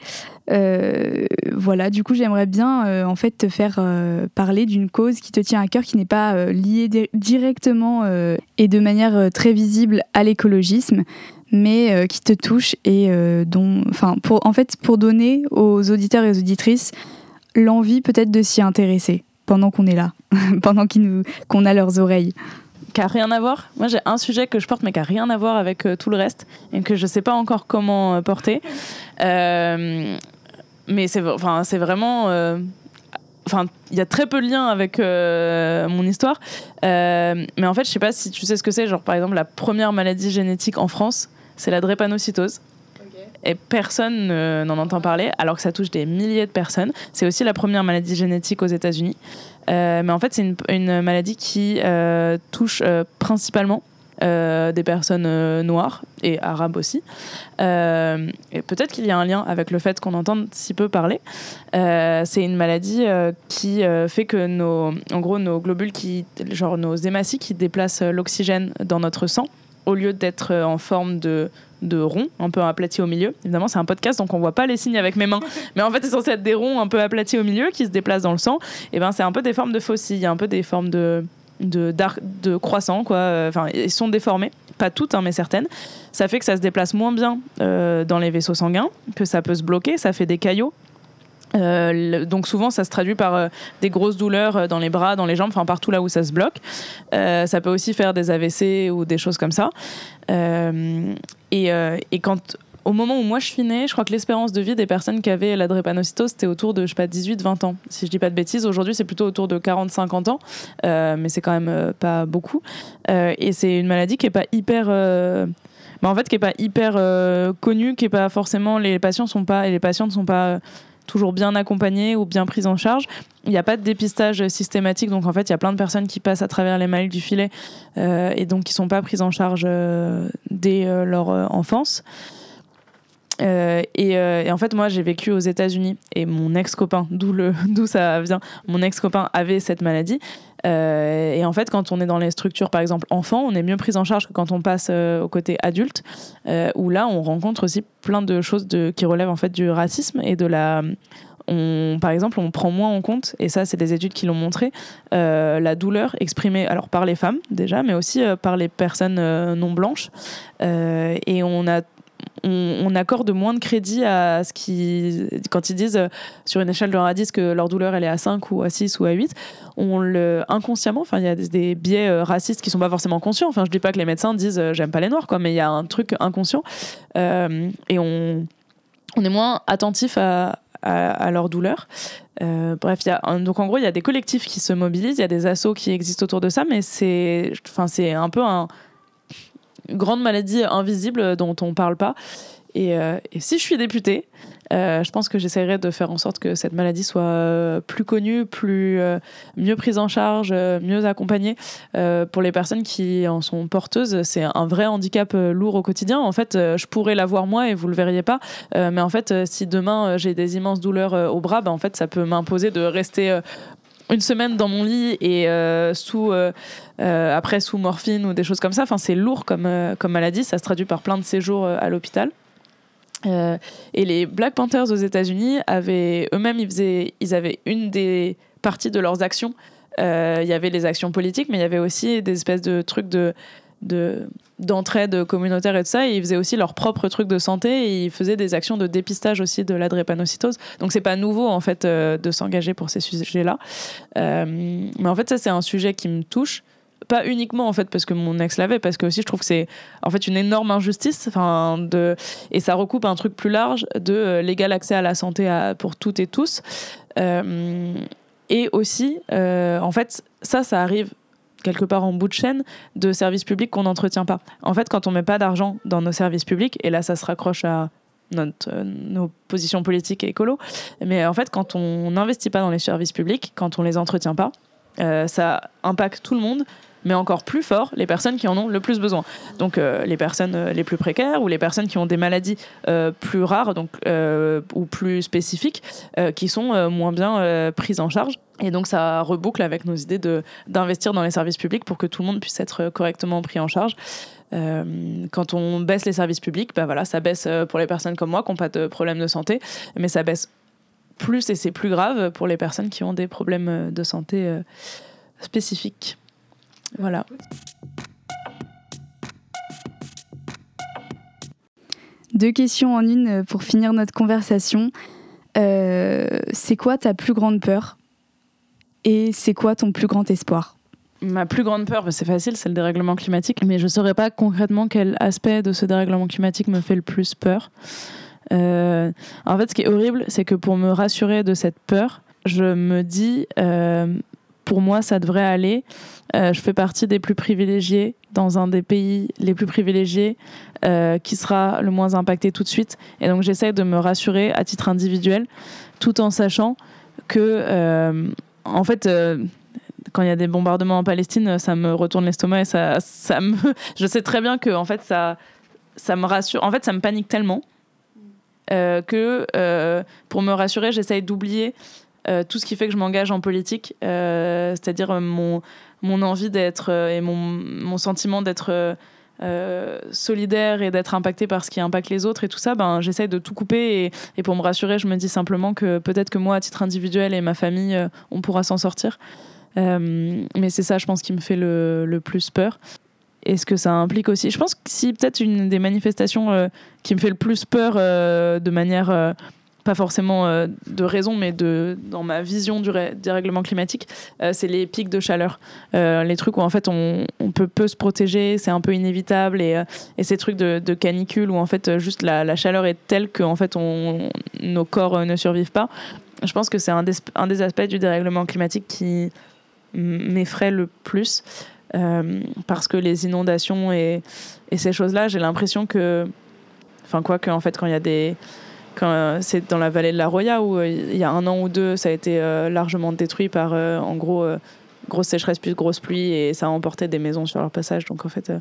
Euh, voilà, du coup, j'aimerais bien en fait te faire parler d'une cause qui te tient à cœur, qui n'est pas liée directement et de manière très visible à l'écologisme, mais qui te touche et dont, enfin, pour en fait, pour donner aux auditeurs et aux auditrices l'envie peut-être de s'y intéresser pendant qu'on est là, pendant qu'on a leurs oreilles qui a rien à voir. Moi, j'ai un sujet que je porte, mais qui a rien à voir avec euh, tout le reste et que je sais pas encore comment euh, porter. Euh, mais c'est, vraiment. Enfin, il y a très peu de liens avec mon histoire. mais en fait, je sais pas si tu sais ce que c'est. Genre, par exemple, la première maladie génétique en France, c'est la drépanocytose et personne n'en entend parler, alors que ça touche des milliers de personnes. C'est aussi la première maladie génétique aux États-Unis. Euh, mais en fait, c'est une, maladie qui euh, touche euh, principalement des personnes noires et arabes aussi. et peut-être qu'il y a un lien avec le fait qu'on entende si peu parler. c'est une maladie qui fait que nos, en gros, nos globules, qui, genre nos hématies, qui déplacent l'oxygène dans notre sang, au lieu d'être en forme de de ronds, un peu aplatis au milieu. Évidemment, c'est un podcast, donc on voit pas les signes avec mes mains. Mais en fait, c'est censé être des ronds un peu aplatis au milieu qui se déplacent dans le sang. Et ben, c'est un peu des formes de fossiles, un peu des formes de de, de croissants, quoi. Enfin, ils sont déformés, pas toutes, hein, mais certaines. Ça fait que ça se déplace moins bien euh, dans les vaisseaux sanguins, que ça peut se bloquer, ça fait des caillots. Euh, donc souvent ça se traduit par euh, des grosses douleurs dans les bras, dans les jambes, enfin partout là où ça se bloque. ça peut aussi faire des AVC ou des choses comme ça. Euh, et, quand au moment où moi je suis née, je crois que l'espérance de vie des personnes qui avaient la drépanocytose, c'était autour de, je sais pas, 18-20 ans. Si je dis pas de bêtises, aujourd'hui c'est plutôt autour de 40-50 ans, euh, mais c'est quand même euh, pas beaucoup. et c'est une maladie qui est pas hyper. Bah, en fait, qui est pas hyper connue, qui est pas forcément. Les patients sont pas. Et les patientes sont pas toujours bien accompagnés ou bien pris en charge. Il n'y a pas de dépistage systématique, donc en fait, il y a plein de personnes qui passent à travers les mailles du filet euh, et donc qui ne sont pas prises en charge euh, dès euh, leur enfance. Et, et, en fait, moi, j'ai vécu aux États-Unis et mon ex-copain, d'où ça vient, mon ex-copain avait cette maladie. Euh, et en fait, quand on est dans les structures, par exemple, enfants, on est mieux pris en charge que quand on passe euh, au côté adulte, euh, où là, on rencontre aussi plein de choses qui relèvent en fait du racisme et de la. Par exemple, on prend moins en compte, et ça, c'est des études qui l'ont montré, la douleur exprimée alors par les femmes déjà, mais aussi par les personnes non blanches. et on a on, accorde moins de crédit à ce qui. Quand ils disent euh, sur une échelle de 1 à 10 que leur douleur elle est à 5 ou à 6 ou à 8, on le. inconsciemment, enfin, il y a des, biais euh, racistes qui sont pas forcément conscients. Enfin, je dis pas que les médecins disent euh, j'aime pas les noirs, quoi, mais il y a un truc inconscient. et on, est moins attentif à, leur douleur. bref, y a, donc en gros, il y a des collectifs qui se mobilisent, il y a des assos qui existent autour de ça, mais c'est, enfin, c'est un peu un, grande maladie invisible dont on ne parle pas. Euh, et, si je suis députée, euh, je pense que j'essaierai de faire en sorte que cette maladie soit euh, plus connue, plus mieux prise en charge, mieux accompagnée pour les personnes qui en sont porteuses. C'est un vrai handicap lourd au quotidien. En fait, je pourrais l'avoir moi et vous le verriez pas, mais en fait, si demain j'ai des immenses douleurs au bras, bah, en fait, ça peut m'imposer de rester une semaine dans mon lit et sous après sous morphine ou des choses comme ça. Enfin, c'est lourd comme comme maladie. Ça se traduit par plein de séjours à l'hôpital. et les Black Panthers aux États-Unis avaient eux-mêmes, ils faisaient, ils avaient une des parties de leurs actions. Il y avait les actions politiques, mais il y avait aussi des espèces de trucs de de d'entraide communautaire et de ça. Ils faisaient aussi leur propre truc de santé et ils faisaient des actions de dépistage aussi de la drépanocytose. Donc c'est pas nouveau en fait euh, de s'engager pour ces sujets-là. Euh, mais en fait ça c'est un sujet qui me touche. Pas uniquement en fait parce que mon ex l'avait, parce que aussi je trouve que c'est en fait une énorme injustice. Enfin de et ça recoupe un truc plus large de euh, l'égal accès à la santé pour toutes et tous. et aussi en fait ça ça arrive quelque part en bout de chaîne de services publics qu'on n'entretient pas. En fait, quand on met pas d'argent dans nos services publics, et là ça se raccroche à notre, euh, nos positions politiques et écolo, mais en fait quand on n'investit pas dans les services publics, quand on les entretient pas, euh, ça impacte tout le monde, mais encore plus fort les personnes qui en ont le plus besoin. Donc euh, les personnes euh, les plus précaires ou les personnes qui ont des maladies euh, plus rares donc, ou plus spécifiques qui sont moins bien prises en charge. Et donc ça reboucle avec nos idées d'investir dans les services publics pour que tout le monde puisse être correctement pris en charge. quand on baisse les services publics, bah voilà, ça baisse pour les personnes comme moi qui n'ont pas de problème de santé, mais ça baisse plus et c'est plus grave pour les personnes qui ont des problèmes de santé spécifiques. Voilà. Deux questions en une pour finir notre conversation. Euh, c'est quoi ta plus grande peur Et c'est quoi ton plus grand espoir? Ma plus grande peur, bah, c'est facile, c'est le dérèglement climatique, mais je ne saurais pas concrètement quel aspect de ce dérèglement climatique me fait le plus peur. Euh, en fait, ce qui est horrible, c'est que pour me rassurer de cette peur, je me dis, euh, pour moi, ça devrait aller. Euh, je fais partie des plus privilégiés dans un des pays les plus privilégiés euh, qui sera le moins impacté tout de suite. Et donc j'essaie de me rassurer à titre individuel, tout en sachant que, euh, en fait, quand il y a des bombardements en Palestine, ça me retourne l'estomac et ça, ça me. Je sais très bien que, en fait, ça, ça me rassure. En fait, ça me panique tellement. que pour me rassurer, j'essaye d'oublier euh, tout ce qui fait que je m'engage en politique, euh, c'est-à-dire euh, mon, mon envie d'être et mon, mon sentiment d'être solidaire et d'être impacté par ce qui impacte les autres et tout ça, ben, j'essaie de tout couper et, et, pour me rassurer, je me dis simplement que peut-être que moi, à titre individuel et ma famille, on pourra s'en sortir. mais c'est ça, je pense, qui me fait le, le plus peur. Et ce que ça implique aussi. Je pense que si peut-être une des manifestations qui me fait le plus peur de manière pas forcément euh, de raison, mais de, dans ma vision du dérèglement climatique, euh, c'est les pics de chaleur. Euh, les trucs où en fait on, peut peu se protéger, c'est un peu inévitable, et, et ces trucs de, de, canicule où en fait juste la, chaleur est telle que en fait on, nos corps ne survivent pas. Je pense que c'est un, des aspects du dérèglement climatique qui m'effraie le plus. parce que les inondations et, ces choses-là, j'ai l'impression que, enfin quoi que fait quand il y a des, c'est dans la vallée de la Roya où euh, il y a un an ou deux, ça a été euh, largement détruit par, en gros, grosse sécheresse plus grosse pluie et ça a emporté des maisons sur leur passage. Donc en fait,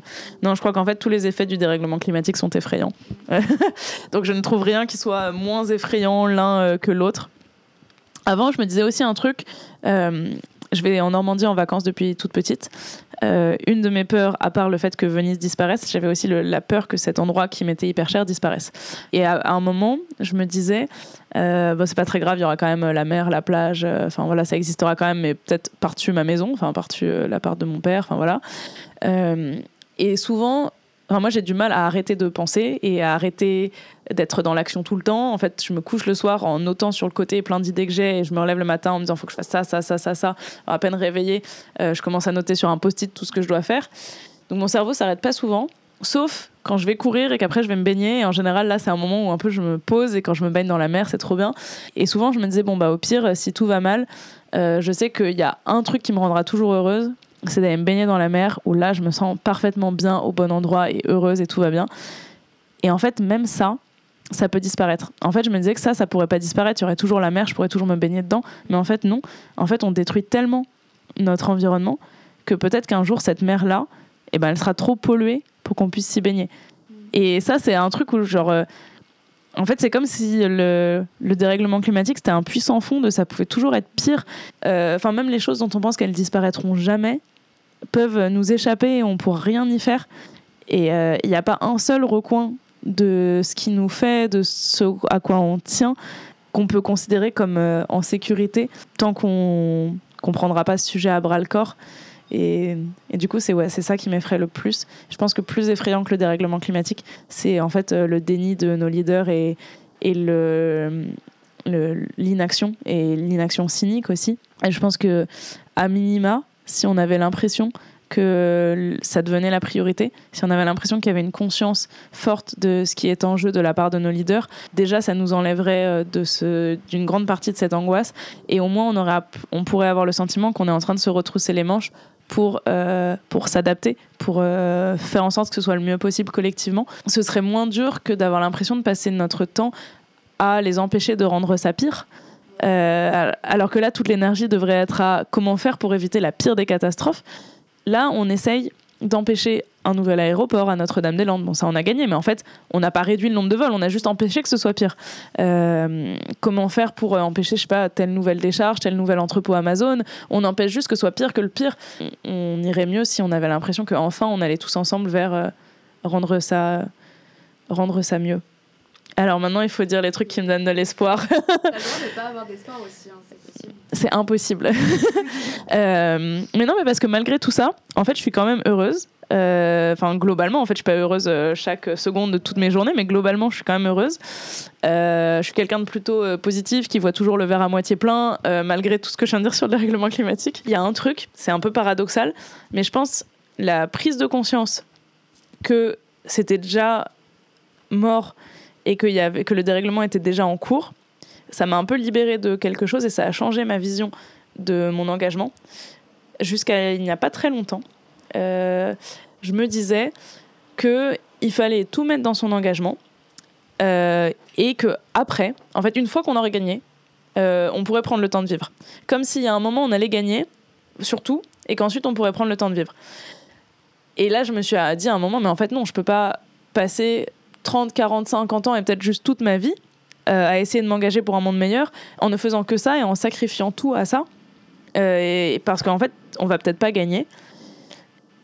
non, je crois qu'en fait tous les effets du dérèglement climatique sont effrayants. donc je ne trouve rien qui soit moins effrayant l'un que l'autre. Avant, je me disais aussi un truc. Je vais en Normandie en vacances depuis toute petite. Euh, une de mes peurs, à part le fait que Venise disparaisse, j'avais aussi la peur que cet endroit qui m'était hyper cher disparaisse. Et à, un moment, je me disais, euh, bon, c'est pas très grave, il y aura quand même la mer, la plage, euh, enfin voilà, ça existera quand même, mais peut-être par-dessus ma maison, enfin par-dessus la part de mon père, enfin voilà. et souvent, moi, j'ai du mal à arrêter de penser et à arrêter d'être dans l'action tout le temps. En fait, je me couche le soir en notant sur le côté plein d'idées que j'ai et je me relève le matin en me disant faut que je fasse ça, ça, ça, ça, ça. à peine réveillée, euh, je commence à noter sur un post-it tout ce que je dois faire. Donc mon cerveau s'arrête pas souvent, sauf quand je vais courir et qu'après je vais me baigner. Et en général, là, c'est un moment où un peu je me pose et quand je me baigne dans la mer, c'est trop bien. Et souvent, je me disais bon bah au pire, si tout va mal, euh, je sais qu'il y a un truc qui me rendra toujours heureuse, c'est d'aller me baigner dans la mer où là je me sens parfaitement bien au bon endroit et heureuse et tout va bien. Et en fait, même ça, ça peut disparaître. En fait, je me disais que ça, ça pourrait pas disparaître. Il y aurait toujours la mer, je pourrais toujours me baigner dedans. Mais en fait, non. En fait, on détruit tellement notre environnement que peut-être qu'un jour, cette mer-là, eh ben, elle sera trop polluée pour qu'on puisse s'y baigner. Et ça, c'est un truc où, genre, euh, en fait, c'est comme si le, dérèglement climatique, c'était un puissant fond de ça pouvait toujours être pire. Euh, enfin, même les choses dont on pense qu'elles disparaîtront jamais peuvent nous échapper et on pourra rien y faire. Et euh, il n'y a pas un seul recoin de ce qui nous fait, de ce à quoi on tient, qu'on peut considérer comme euh, en sécurité tant qu'on ne prendra pas ce sujet à bras le corps. Et, du coup, c'est ouais, ça qui m'effraie le plus. Je pense que plus effrayant que le dérèglement climatique, c'est en fait euh, le déni de nos leaders et, le, l'inaction et l'inaction cynique aussi. Et je pense que à minima, si on avait l'impression que ça devenait la priorité, si on avait l'impression qu'il y avait une conscience forte de ce qui est en jeu de la part de nos leaders, déjà ça nous enlèverait euh, d'une grande partie de cette angoisse et au moins on, aura, on pourrait avoir le sentiment qu'on est en train de se retrousser les manches pour, euh, pour s'adapter, pour euh, faire en sorte que ce soit le mieux possible collectivement. Ce serait moins dur que d'avoir l'impression de passer notre temps à les empêcher de rendre ça pire. Euh, alors que là, toute l'énergie devrait être à comment faire pour éviter la pire des catastrophes. Là, on essaye d'empêcher un nouvel aéroport à Notre-Dame-des-Landes. Bon, ça, on a gagné, mais en fait, on n'a pas réduit le nombre de vols, on a juste empêché que ce soit pire. Euh, comment faire pour euh, empêcher, je sais pas, telle nouvelle décharge, tel nouvel entrepôt Amazon? On empêche juste que ce soit pire que le pire. On irait mieux si on avait l'impression qu'enfin, on allait tous ensemble vers euh, rendre, ça, rendre ça mieux. Alors maintenant, il faut dire les trucs qui me donnent de l'espoir. Hein. C'est impossible. mais non, mais parce que malgré tout ça, en fait, je suis quand même heureuse. Euh, enfin, globalement, en fait, je suis pas heureuse euh, chaque seconde de toutes mes journées, mais globalement, je suis quand même heureuse. Euh, je suis quelqu'un de plutôt positif qui voit toujours le verre à moitié plein, malgré tout ce que je viens de dire sur le dérèglement climatique. Il y a un truc, c'est un peu paradoxal, mais je pense la prise de conscience que c'était déjà mort et que, que le dérèglement était déjà en cours, ça m'a un peu libérée de quelque chose et ça a changé ma vision de mon engagement jusqu'à il n'y a pas très longtemps. Euh, je me disais qu'il fallait tout mettre dans son engagement euh, et que après, en fait, une fois qu'on aurait gagné, euh, on pourrait prendre le temps de vivre. Comme s'il y a un moment on allait gagner, surtout, et qu'ensuite on pourrait prendre le temps de vivre. Et là, je me suis dit à un moment, mais en fait, non, je peux pas passer 30, 40, 50 ans et peut-être juste toute ma vie à essayer de m'engager pour un monde meilleur en ne faisant que ça et en sacrifiant tout à ça. parce qu'en fait, on va peut-être pas gagner.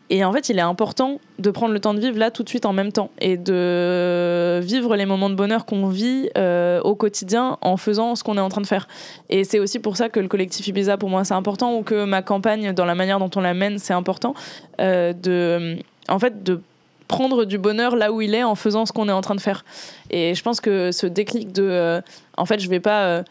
Et en fait, il est important de prendre le temps de vivre là tout de suite en même temps et de vivre les moments de bonheur qu'on vit euh, au quotidien en faisant ce qu'on est en train de faire. Et c'est aussi pour ça que le collectif Ibiza pour moi c'est important ou que ma campagne dans la manière dont on la mène c'est important euh, de en fait de prendre du bonheur là où il est en faisant ce qu'on est en train de faire. Et je pense que ce déclic de euh, en fait je vais pas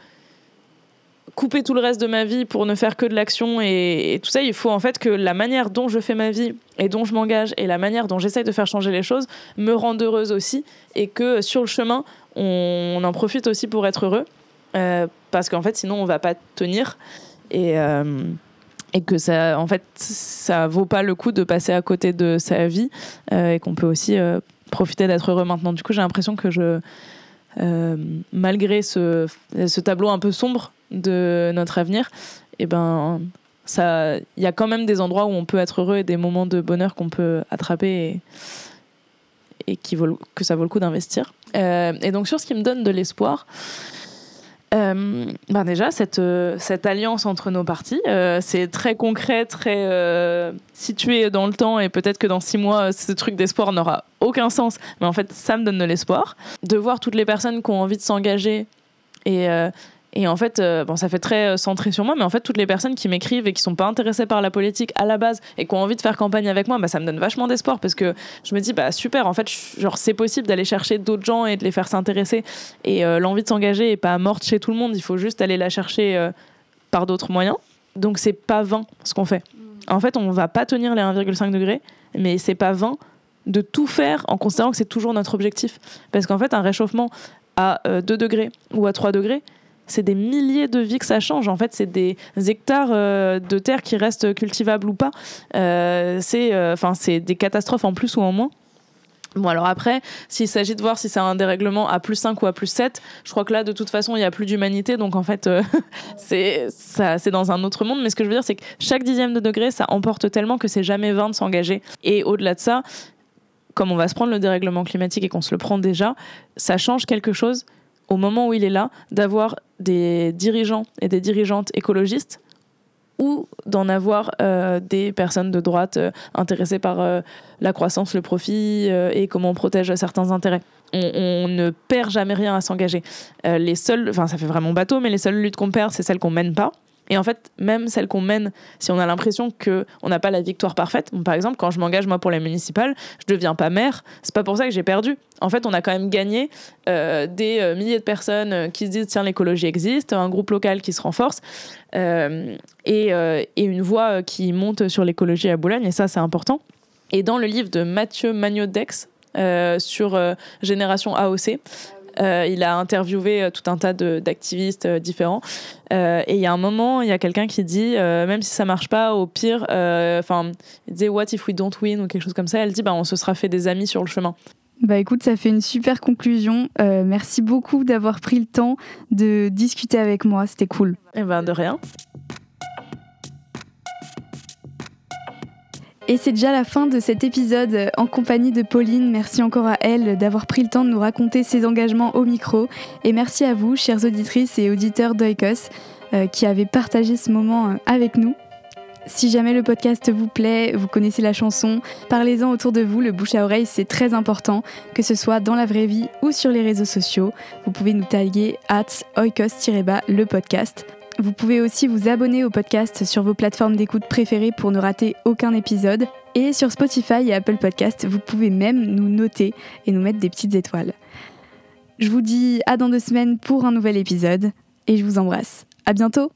couper tout le reste de ma vie pour ne faire que de l'action et, tout ça, il faut en fait que la manière dont je fais ma vie et dont je m'engage et la manière dont j'essaye de faire changer les choses me rendent heureuse aussi et que sur le chemin, on, en profite aussi pour être heureux euh, parce qu'en fait, sinon, on va pas tenir et euh, et que ça, en fait, ça vaut pas le coup de passer à côté de sa vie euh, et qu'on peut aussi profiter d'être heureux maintenant. Du coup, j'ai l'impression que je malgré ce, tableau un peu sombre de notre avenir, et eh ben ça, il y a quand même des endroits où on peut être heureux et des moments de bonheur qu'on peut attraper et, qui vaut, que ça vaut le coup d'investir. Euh, et donc sur ce qui me donne de l'espoir, euh, ben déjà, cette, cette alliance entre nos partis, euh, c'est très concret, très situé dans le temps, et peut-être que dans six mois, ce truc d'espoir n'aura aucun sens, mais en fait, ça me donne de l'espoir. De voir toutes les personnes qui ont envie de s'engager et et en fait, euh, bon, ça fait très euh, centré sur moi, mais en fait, toutes les personnes qui m'écrivent et qui sont pas intéressées par la politique à la base et qui ont envie de faire campagne avec moi, bah, ça me donne vachement d'espoir parce que je me dis, bah super, en fait, genre c'est possible d'aller chercher d'autres gens et de les faire s'intéresser. Et euh, l'envie de s'engager est pas morte chez tout le monde, il faut juste aller la chercher par d'autres moyens. Donc c'est pas vain ce qu'on fait. En fait, on va pas tenir les 1,5 degrés, mais c'est pas vain de tout faire en considérant que c'est toujours notre objectif. Parce qu'en fait, un réchauffement à 2 degrés ou à 3 degrés, c'est des milliers de vies que ça change. En fait, c'est des hectares euh, de terre qui restent cultivables ou pas. Euh, c'est euh, enfin c'est des catastrophes en plus ou en moins. Bon, alors après, s'il s'agit de voir si c'est un dérèglement à plus 5 ou à plus 7, je crois que là, de toute façon, il n'y a plus d'humanité. Donc, en fait, c'est dans un autre monde. Mais ce que je veux dire, c'est que chaque dixième de degré, ça emporte tellement que c'est jamais vain de s'engager. Et au-delà de ça, comme on va se prendre le dérèglement climatique et qu'on se le prend déjà, ça change quelque chose au moment où il est là, d'avoir des dirigeants et des dirigeantes écologistes ou d'en avoir euh, des personnes de droite euh, intéressées par euh, la croissance, le profit et comment on protège certains intérêts. On, on ne perd jamais rien à s'engager. les seules, enfin ça fait vraiment bateau, mais les seules luttes qu'on perd, c'est celles qu'on mène pas. Et en fait, même celle qu'on mène, si on a l'impression qu'on n'a pas la victoire parfaite, par exemple, quand je m'engage moi pour les municipales, je deviens pas maire, c'est pas pour ça que j'ai perdu. En fait, on a quand même gagné euh, des euh, milliers de personnes euh, qui se disent tiens, l'écologie existe, un groupe local qui se renforce, et, une voix qui monte sur l'écologie à Boulogne, et ça, c'est important. Et dans le livre de Mathieu Magnodex, sur Génération AOC, euh, il a interviewé euh, tout un tas d'activistes euh, différents. et il y a un moment, il y a quelqu'un qui dit, même si ça marche pas, au pire, enfin, il disait What if we don't win ou quelque chose comme ça. Elle dit, bah, on se sera fait des amis sur le chemin. Bah écoute, ça fait une super conclusion. merci beaucoup d'avoir pris le temps de discuter avec moi. C'était cool. Et eh ben de rien. Et c'est déjà la fin de cet épisode en compagnie de Pauline. Merci encore à elle d'avoir pris le temps de nous raconter ses engagements au micro. Et merci à vous, chères auditrices et auditeurs d'Oikos, euh, qui avez partagé ce moment euh, avec nous. Si jamais le podcast vous plaît, vous connaissez la chanson, parlez-en autour de vous, le bouche à oreille c'est très important, que ce soit dans la vraie vie ou sur les réseaux sociaux. Vous pouvez nous taguer at oikos-le podcast. Vous pouvez aussi vous abonner au podcast sur vos plateformes d'écoute préférées pour ne rater aucun épisode. Et sur Spotify et Apple Podcast, vous pouvez même nous noter et nous mettre des petites étoiles. Je vous dis à dans deux semaines pour un nouvel épisode et je vous embrasse. À bientôt!